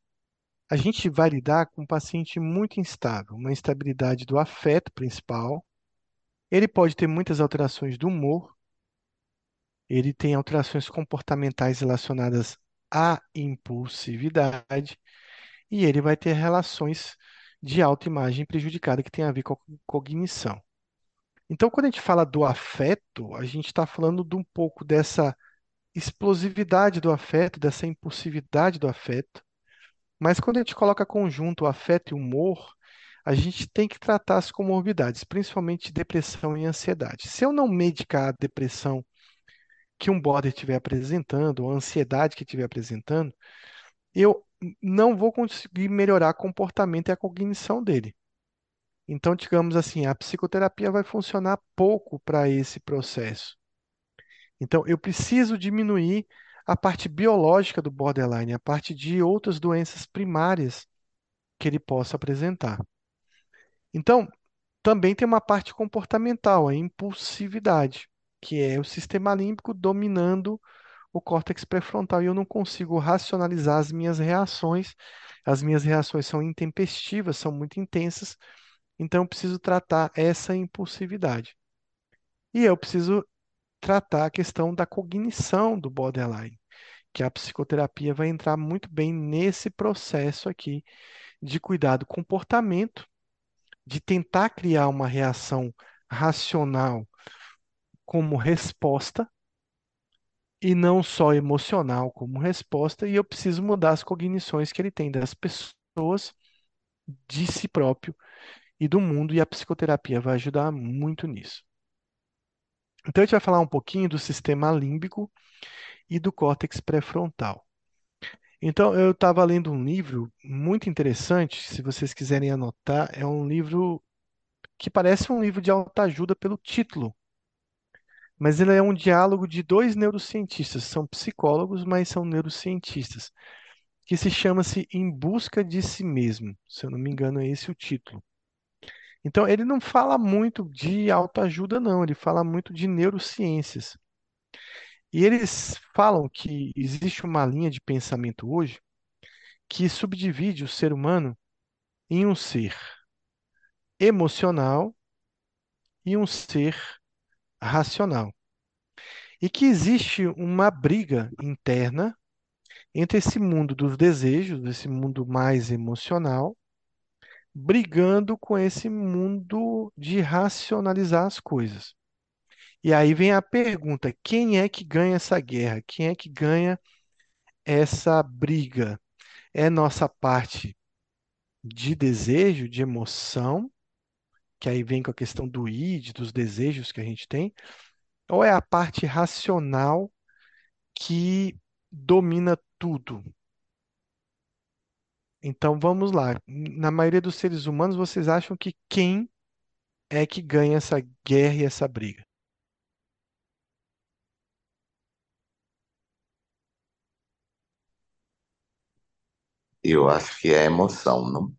Speaker 1: a gente vai lidar com um paciente muito instável, uma instabilidade do afeto principal. Ele pode ter muitas alterações do humor, ele tem alterações comportamentais relacionadas à impulsividade, e ele vai ter relações de autoimagem prejudicada que tem a ver com a cognição. Então, quando a gente fala do afeto, a gente está falando de um pouco dessa explosividade do afeto, dessa impulsividade do afeto. Mas quando a gente coloca conjunto afeto e humor, a gente tem que tratar as comorbidades, principalmente depressão e ansiedade. Se eu não medicar a depressão que um border estiver apresentando, ou a ansiedade que estiver apresentando, eu não vou conseguir melhorar o comportamento e a cognição dele. Então, digamos assim, a psicoterapia vai funcionar pouco para esse processo. Então, eu preciso diminuir a parte biológica do borderline, a parte de outras doenças primárias que ele possa apresentar. Então, também tem uma parte comportamental, a impulsividade, que é o sistema límbico dominando o córtex pré-frontal e eu não consigo racionalizar as minhas reações. As minhas reações são intempestivas, são muito intensas, então eu preciso tratar essa impulsividade. E eu preciso tratar a questão da cognição do borderline, que a psicoterapia vai entrar muito bem nesse processo aqui de cuidar do comportamento, de tentar criar uma reação racional como resposta e não só emocional como resposta, e eu preciso mudar as cognições que ele tem das pessoas, de si próprio e do mundo, e a psicoterapia vai ajudar muito nisso. Então, a gente vai falar um pouquinho do sistema límbico e do córtex pré-frontal. Então, eu estava lendo um livro muito interessante, se vocês quiserem anotar, é um livro que parece um livro de autoajuda pelo título, mas ele é um diálogo de dois neurocientistas, são psicólogos, mas são neurocientistas, que se chama-se Em Busca de Si Mesmo, se eu não me engano, é esse o título. Então, ele não fala muito de autoajuda, não, ele fala muito de neurociências. E eles falam que existe uma linha de pensamento hoje que subdivide o ser humano em um ser emocional e um ser racional. E que existe uma briga interna entre esse mundo dos desejos, esse mundo mais emocional, brigando com esse mundo de racionalizar as coisas. E aí vem a pergunta: quem é que ganha essa guerra? Quem é que ganha essa briga? É nossa parte de desejo, de emoção, que aí vem com a questão do id, dos desejos que a gente tem, ou é a parte racional que domina tudo? Então vamos lá. Na maioria dos seres humanos, vocês acham que quem é que ganha essa guerra e essa briga?
Speaker 3: Eu acho que é emoção, não?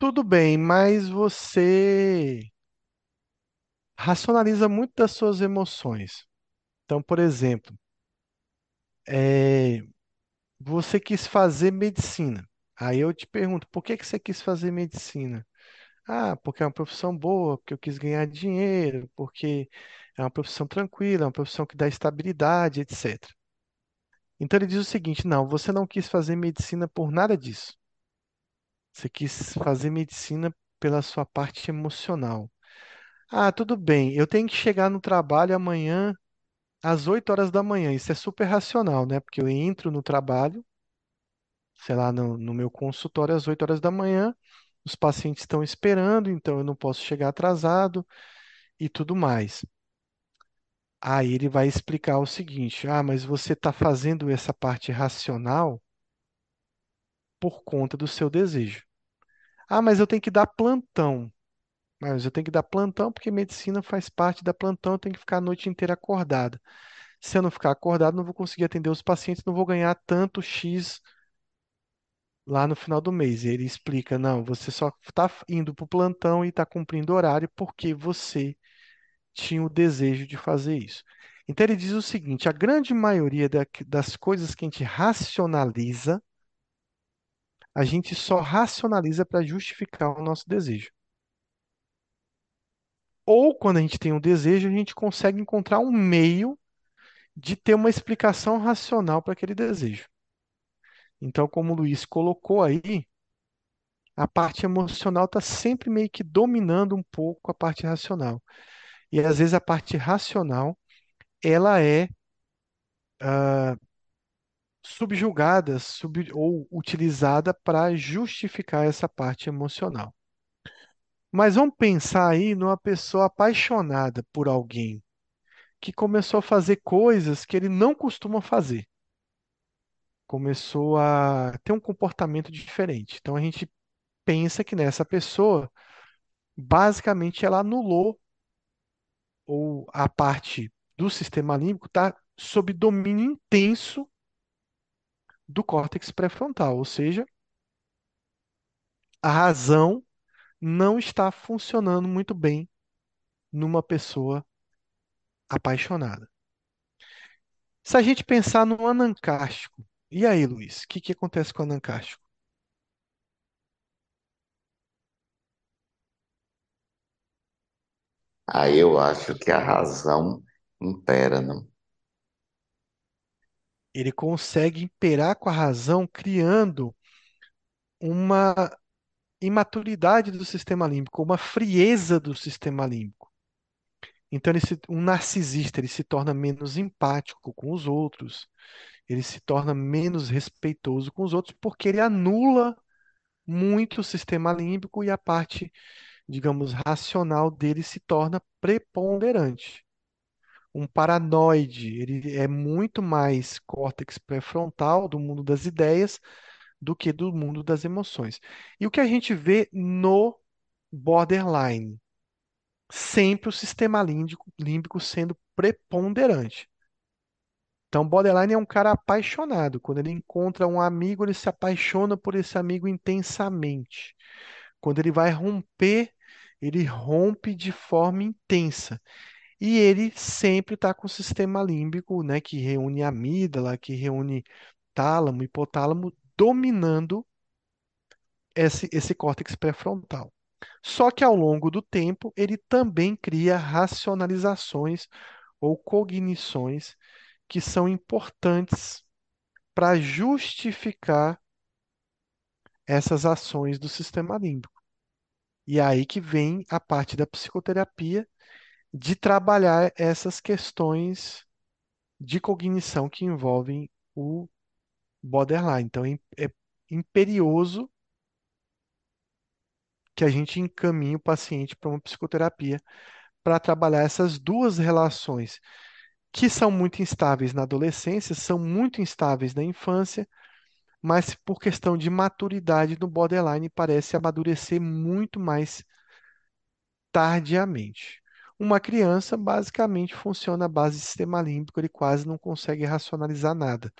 Speaker 1: Tudo bem, mas você racionaliza muito das suas emoções. Então, por exemplo, é, você quis fazer medicina. Aí eu te pergunto, por que que você quis fazer medicina? Ah, porque é uma profissão boa, porque eu quis ganhar dinheiro, porque é uma profissão tranquila, é uma profissão que dá estabilidade, etc. Então ele diz o seguinte: não, você não quis fazer medicina por nada disso. Você quis fazer medicina pela sua parte emocional. Ah, tudo bem, eu tenho que chegar no trabalho amanhã às 8 horas da manhã. Isso é super racional, né? Porque eu entro no trabalho, sei lá, no, no meu consultório às 8 horas da manhã, os pacientes estão esperando, então eu não posso chegar atrasado e tudo mais. Aí ele vai explicar o seguinte: ah, mas você está fazendo essa parte racional por conta do seu desejo. Ah, mas eu tenho que dar plantão. Mas eu tenho que dar plantão porque medicina faz parte da plantão, eu tenho que ficar a noite inteira acordada. Se eu não ficar acordado, não vou conseguir atender os pacientes, não vou ganhar tanto X lá no final do mês. Ele explica: não, você só está indo para o plantão e está cumprindo horário porque você tinha o desejo de fazer isso. Então ele diz o seguinte: a grande maioria da- das coisas que a gente racionaliza, a gente só racionaliza para justificar o nosso desejo. Ou quando a gente tem um desejo, a gente consegue encontrar um meio de ter uma explicação racional para aquele desejo. Então, como o Luiz colocou aí, a parte emocional está sempre meio que dominando um pouco a parte racional. E às vezes a parte racional, ela é ah, subjugada sub- ou utilizada para justificar essa parte emocional. Mas vamos pensar aí numa pessoa apaixonada por alguém que começou a fazer coisas que ele não costuma fazer. Começou a ter um comportamento diferente. Então a gente pensa que nessa pessoa, basicamente, ela anulou ou a parte do sistema límbico está sob domínio intenso do córtex pré-frontal, ou seja, a razão não está funcionando muito bem numa pessoa apaixonada. Se a gente pensar no anancástico, e aí, Luiz, o que que acontece com o anancástico?
Speaker 3: Aí eu acho que a razão impera, não?
Speaker 1: Ele consegue imperar com a razão, criando uma imaturidade do sistema límbico, uma frieza do sistema límbico. Então, ele se- um narcisista ele se torna menos empático com os outros, ele se torna menos respeitoso com os outros, porque ele anula muito o sistema límbico e a parte, digamos, racional dele se torna preponderante. Um paranoide, ele é muito mais córtex pré-frontal do mundo das ideias do que do mundo das emoções. E o que a gente vê no borderline? Sempre o sistema límbico, límbico sendo preponderante. Então, borderline é um cara apaixonado. Quando ele encontra um amigo, ele se apaixona por esse amigo intensamente. Quando ele vai romper, ele rompe de forma intensa. E ele sempre está com o sistema límbico, né, que reúne amígdala, que reúne tálamo, hipotálamo, dominando esse, esse córtex pré-frontal. Só que ao longo do tempo, ele também cria racionalizações ou cognições que são importantes para justificar essas ações do sistema límbico. E é aí que vem a parte da psicoterapia de trabalhar essas questões de cognição que envolvem o borderline. Então, é é imperioso que a gente encaminhe o paciente para uma psicoterapia para trabalhar essas duas relações que são muito instáveis na adolescência, são muito instáveis na infância, mas por questão de maturidade no borderline parece amadurecer muito mais tardiamente. Uma criança basicamente funciona à base de sistema límbico, ele quase não consegue racionalizar nada.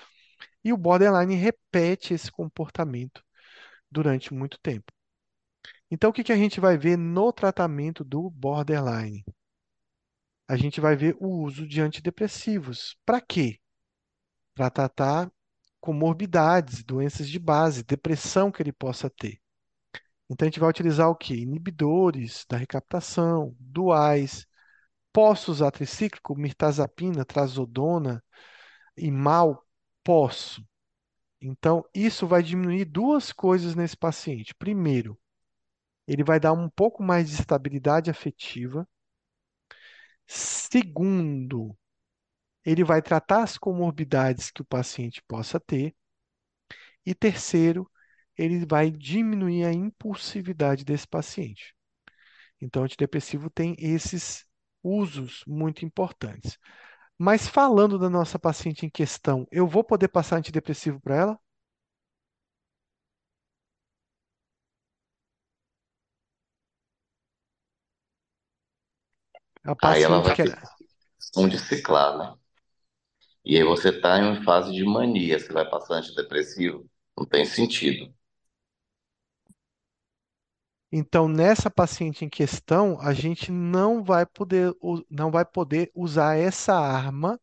Speaker 1: E o borderline repete esse comportamento durante muito tempo. Então, o que que a gente vai ver no tratamento do borderline? A gente vai ver o uso de antidepressivos. Para quê? Para tratar comorbidades, doenças de base, depressão que ele possa ter. Então, a gente vai utilizar o quê? Inibidores da recaptação, duais. Posso usar tricíclico, mirtazapina, trazodona e mal? Posso. Então, isso vai diminuir duas coisas nesse paciente. Primeiro, ele vai dar um pouco mais de estabilidade afetiva. Segundo, ele vai tratar as comorbidades que o paciente possa ter. E terceiro, ele vai diminuir a impulsividade desse paciente. Então, o antidepressivo tem esses usos muito importantes. Mas falando da nossa paciente em questão, eu vou poder passar antidepressivo para ela? A
Speaker 3: Aí ela
Speaker 1: paciente
Speaker 3: vai
Speaker 1: que
Speaker 3: ter
Speaker 1: era.
Speaker 3: questão de ciclar, né? E aí você está em fase de mania, você vai passar antidepressivo? Não tem sentido.
Speaker 1: Então, nessa paciente em questão, a gente não vai poder, u- não vai poder usar essa arma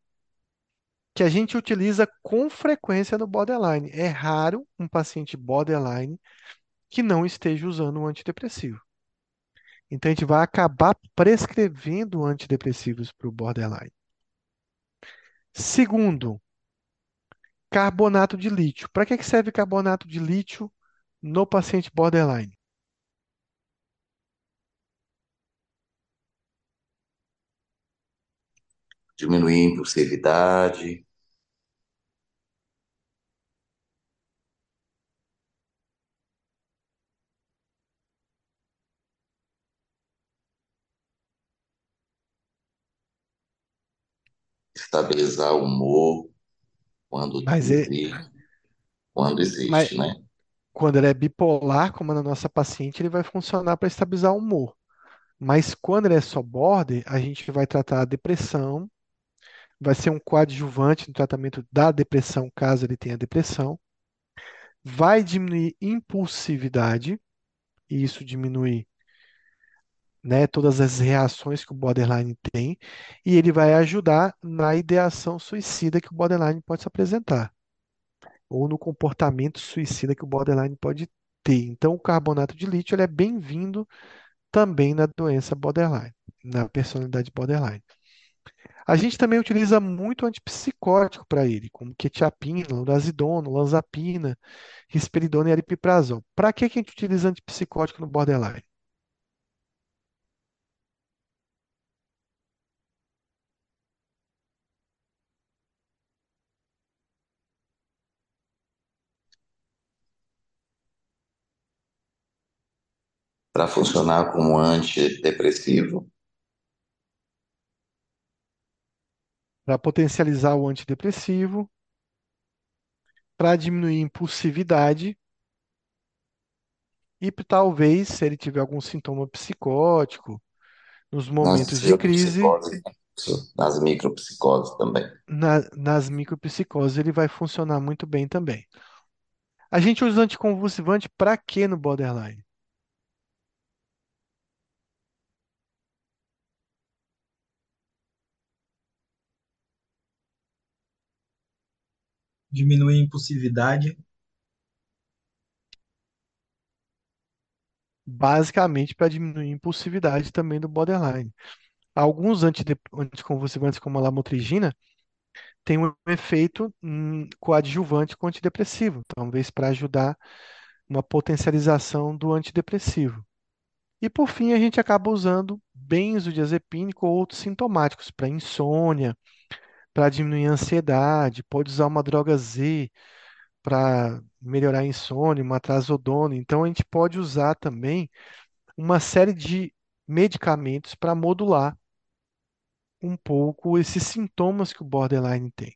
Speaker 1: que a gente utiliza com frequência no borderline. É raro um paciente borderline que não esteja usando um antidepressivo. Então, a gente vai acabar prescrevendo antidepressivos para o borderline. Segundo, carbonato de lítio. Para que serve carbonato de lítio no paciente borderline?
Speaker 3: Diminuir a impulsividade, estabilizar o humor quando
Speaker 1: Mas, é,
Speaker 3: existe, quando
Speaker 1: mas
Speaker 3: existe, né?
Speaker 1: quando ele é bipolar, como na nossa paciente, ele vai funcionar para estabilizar o humor. Mas quando ele é só border, a gente vai tratar a depressão, vai ser um coadjuvante no tratamento da depressão, caso ele tenha depressão. Vai diminuir impulsividade, e isso diminui, né, todas as reações que o borderline tem, e ele vai ajudar na ideação suicida que o borderline pode se apresentar, ou no comportamento suicida que o borderline pode ter. Então, o carbonato de lítio ele é bem-vindo também na doença borderline, na personalidade borderline. A gente também utiliza muito antipsicótico para ele, como quetiapina, lorazepam, olanzapina, risperidona e aripiprazol. Para que que a gente utiliza antipsicótico no borderline?
Speaker 3: Para funcionar como antidepressivo,
Speaker 1: Para potencializar o antidepressivo, para diminuir a impulsividade e talvez, se ele tiver algum sintoma psicótico, nos momentos de crise,
Speaker 3: nas micropsicoses também.
Speaker 1: na- nas micropsicoses, ele vai funcionar muito bem também. A gente usa anticonvulsivante para quê no borderline?
Speaker 2: Diminuir a impulsividade.
Speaker 1: basicamente para diminuir a impulsividade também do borderline. Alguns antidep- anticonvulsivantes, como a lamotrigina, têm um efeito hum, coadjuvante com antidepressivo, talvez para ajudar uma potencialização do antidepressivo. E por fim, a gente acaba usando benzodiazepínico ou outros sintomáticos para insônia, para diminuir a ansiedade, pode usar uma droga Z para melhorar a insônia, uma trazodona. Então, a gente pode usar também uma série de medicamentos para modular um pouco esses sintomas que o borderline tem.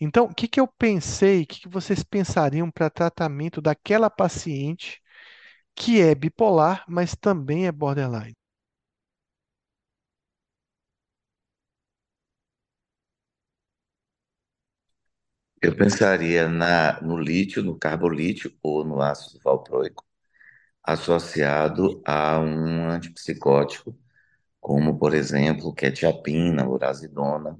Speaker 1: Então, o que que eu pensei, o que que vocês pensariam para tratamento daquela paciente que é bipolar, mas também é borderline?
Speaker 3: Eu pensaria na, no lítio, no carbolítio ou no ácido valproico, associado a um antipsicótico, como, por exemplo, quetiapina, urazidona.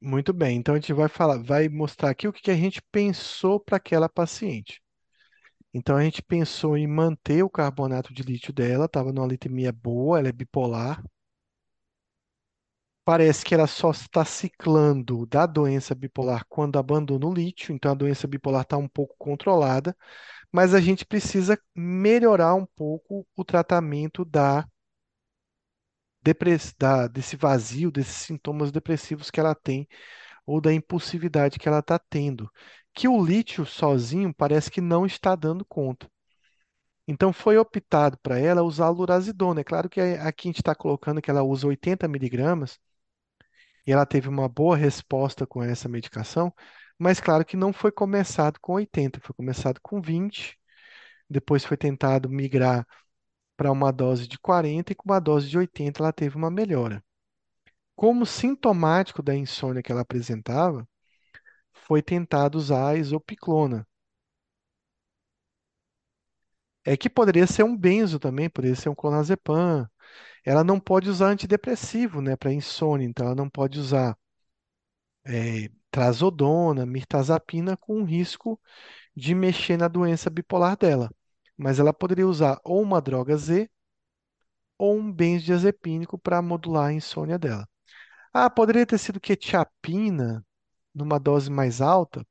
Speaker 1: Muito bem, então a gente vai falar, vai mostrar aqui o que que a gente pensou para aquela paciente. Então a gente pensou em manter o carbonato de lítio dela, estava numa litemia boa, ela é bipolar. Parece que ela só está ciclando da doença bipolar quando abandona o lítio, então a doença bipolar está um pouco controlada, mas a gente precisa melhorar um pouco o tratamento da, da- desse vazio, desses sintomas depressivos que ela tem ou da impulsividade que ela está tendo, que o lítio sozinho parece que não está dando conta. Então foi optado para ela usar a lurazidona. É claro que aqui a gente está colocando que ela usa 80 miligramas e ela teve uma boa resposta com essa medicação, mas claro que não foi começado com 80, foi começado com 20, depois foi tentado migrar para uma dose de 40 e com uma dose de 80 ela teve uma melhora. Como sintomático da insônia que ela apresentava, foi tentado usar a isopiclona. É que poderia ser um benzo também, poderia ser um clonazepam. Ela não pode usar antidepressivo, né, para insônia, então ela não pode usar é, trazodona, mirtazapina com risco de mexer na doença bipolar dela. Mas ela poderia usar ou uma droga Z ou um benzodiazepínico para modular a insônia dela. Ah, poderia ter sido quetiapina numa dose mais alta,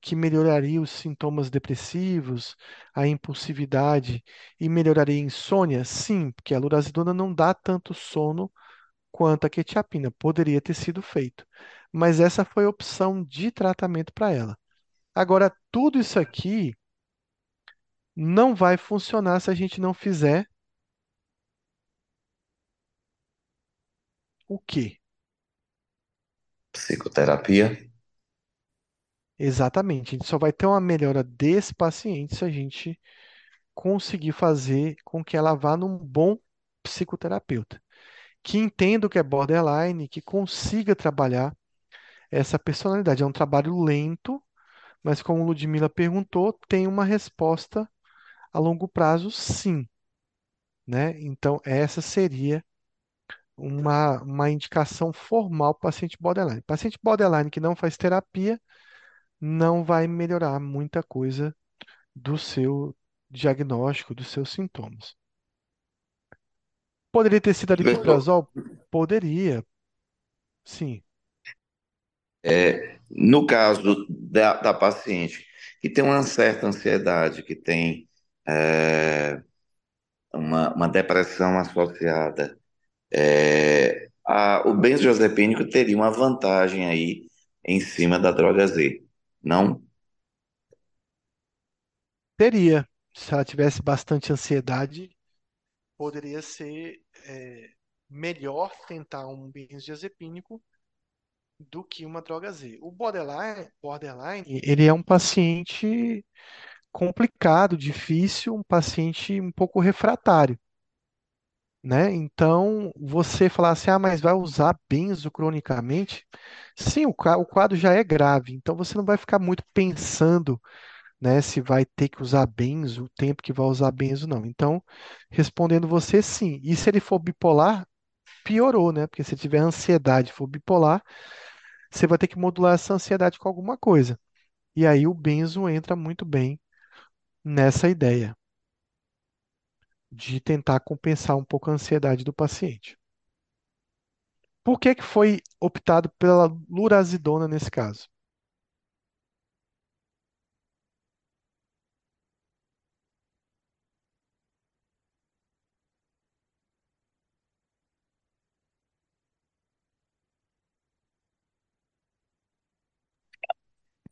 Speaker 1: que melhoraria os sintomas depressivos, a impulsividade e melhoraria a insônia? Sim, porque a lurazidona não dá tanto sono quanto a quetiapina. Poderia ter sido feito. Mas essa foi a opção de tratamento para ela. Agora, tudo isso aqui não vai funcionar se a gente não fizer o quê?
Speaker 3: Psicoterapia.
Speaker 1: Exatamente. A gente só vai ter uma melhora desse paciente se a gente conseguir fazer com que ela vá num bom psicoterapeuta, que entenda o que é borderline, que consiga trabalhar essa personalidade. É um trabalho lento, mas como Ludmila perguntou, tem uma resposta a longo prazo, sim, né? Então, essa seria uma, uma indicação formal para paciente borderline. Paciente borderline que não faz terapia não vai melhorar muita coisa do seu diagnóstico, dos seus sintomas. Poderia ter sido
Speaker 3: Professor,
Speaker 1: aripiprazol? Poderia, sim.
Speaker 3: é, no caso da, da paciente que tem uma certa ansiedade, que tem é, uma, uma depressão associada, é, a, o benzodiazepínico teria uma vantagem aí em cima da droga Z, não?
Speaker 1: Teria. Se ela tivesse bastante ansiedade, poderia ser é, melhor tentar um benzodiazepínico do que uma droga Z. O borderline, borderline, ele é um paciente complicado, difícil, um paciente um pouco refratário, né? Então, você falar assim, ah, mas vai usar benzo cronicamente? Sim, o quadro já é grave, então você não vai ficar muito pensando, né, se vai ter que usar benzo, o tempo que vai usar benzo, não. Então, respondendo você, sim. E se ele for bipolar, piorou, né? Porque se tiver ansiedade for bipolar, você vai ter que modular essa ansiedade com alguma coisa. E aí o benzo entra muito bem nessa ideia de tentar compensar um pouco a ansiedade do paciente. Por que que foi optado pela lurazidona nesse caso?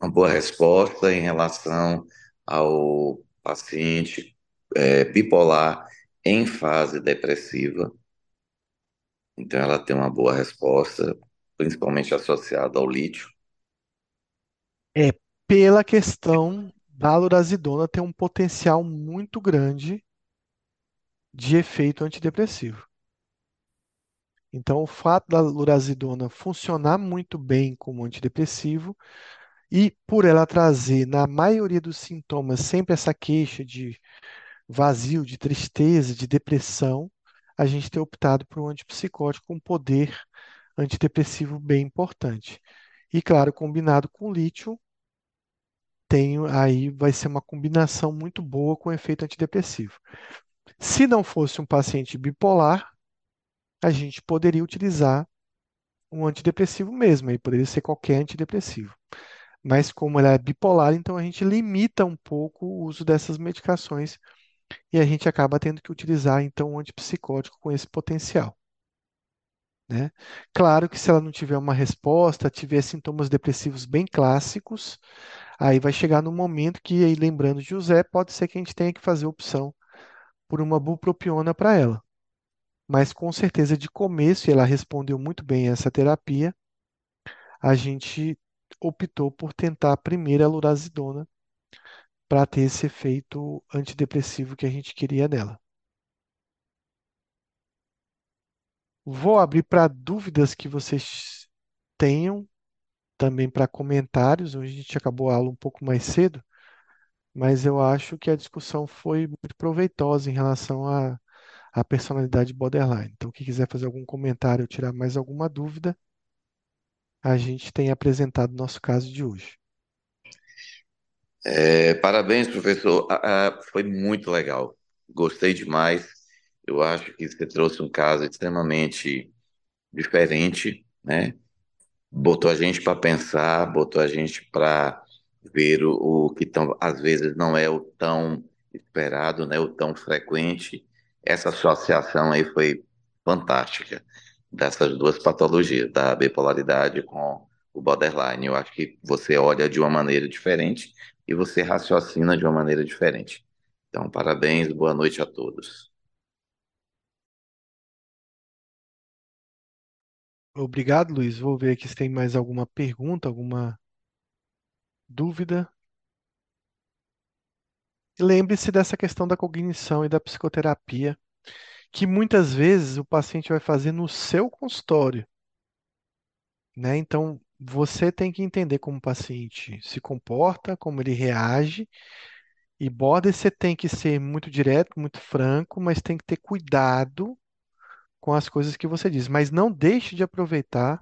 Speaker 3: Uma boa resposta em relação ao paciente é, bipolar em fase depressiva. Então, ela tem uma boa resposta, principalmente associada ao lítio.
Speaker 1: É pela questão da lurazidona ter um potencial muito grande de efeito antidepressivo. Então, o fato da lurazidona funcionar muito bem como antidepressivo e por ela trazer, na maioria dos sintomas, sempre essa queixa de vazio, de tristeza, de depressão, a gente tem optado por um antipsicótico com poder antidepressivo bem importante. E, claro, combinado com lítio, tem, aí vai ser uma combinação muito boa com efeito antidepressivo. Se não fosse um paciente bipolar, a gente poderia utilizar um antidepressivo mesmo, aí poderia ser qualquer antidepressivo. Mas como ela é bipolar, então a gente limita um pouco o uso dessas medicações e a gente acaba tendo que utilizar então um antipsicótico com esse potencial. Né? Claro que se ela não tiver uma resposta, tiver sintomas depressivos bem clássicos, aí vai chegar no momento que, aí, lembrando de José, pode ser que a gente tenha que fazer opção por uma bupropiona para ela. Mas com certeza de começo, e ela respondeu muito bem essa terapia, a gente optou por tentar primeiro a lurazidona para ter esse efeito antidepressivo que a gente queria nela. Vou abrir para dúvidas que vocês tenham, também para comentários. Hoje a gente acabou a aula um pouco mais cedo, mas eu acho que a discussão foi muito proveitosa em relação à, à personalidade borderline. Então, quem quiser fazer algum comentário ou tirar mais alguma dúvida, a gente tem apresentado o nosso caso de hoje.
Speaker 3: É, parabéns, professor. Ah, ah, foi muito legal. Gostei demais. Eu acho que você trouxe um caso extremamente diferente, né? Botou a gente para pensar, botou a gente para ver o, o que tão, às vezes não é o tão esperado, né? O tão frequente. Essa associação aí foi fantástica dessas duas patologias, da bipolaridade com o borderline. Eu acho que você olha de uma maneira diferente e você raciocina de uma maneira diferente. Então, parabéns, boa noite a todos.
Speaker 1: Obrigado, Luiz. Vou ver aqui se tem mais alguma pergunta, alguma dúvida. Lembre-se dessa questão da cognição e da psicoterapia, que muitas vezes o paciente vai fazer no seu consultório, né? Então, você tem que entender como o paciente se comporta, como ele reage, e border você tem que ser muito direto, muito franco, mas tem que ter cuidado com as coisas que você diz. Mas não deixe de aproveitar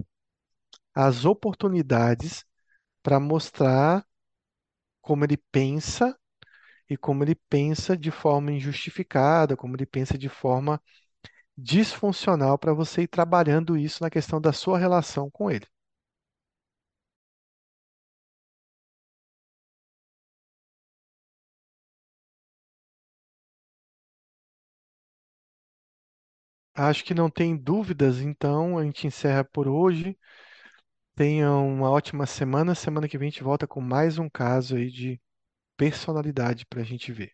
Speaker 1: as oportunidades para mostrar como ele pensa e como ele pensa de forma injustificada, como ele pensa de forma disfuncional para você ir trabalhando isso na questão da sua relação com ele. Acho que não tem dúvidas, então a gente encerra por hoje. Tenham uma ótima semana. Semana que vem a gente volta com mais um caso aí de personalidade para a gente ver.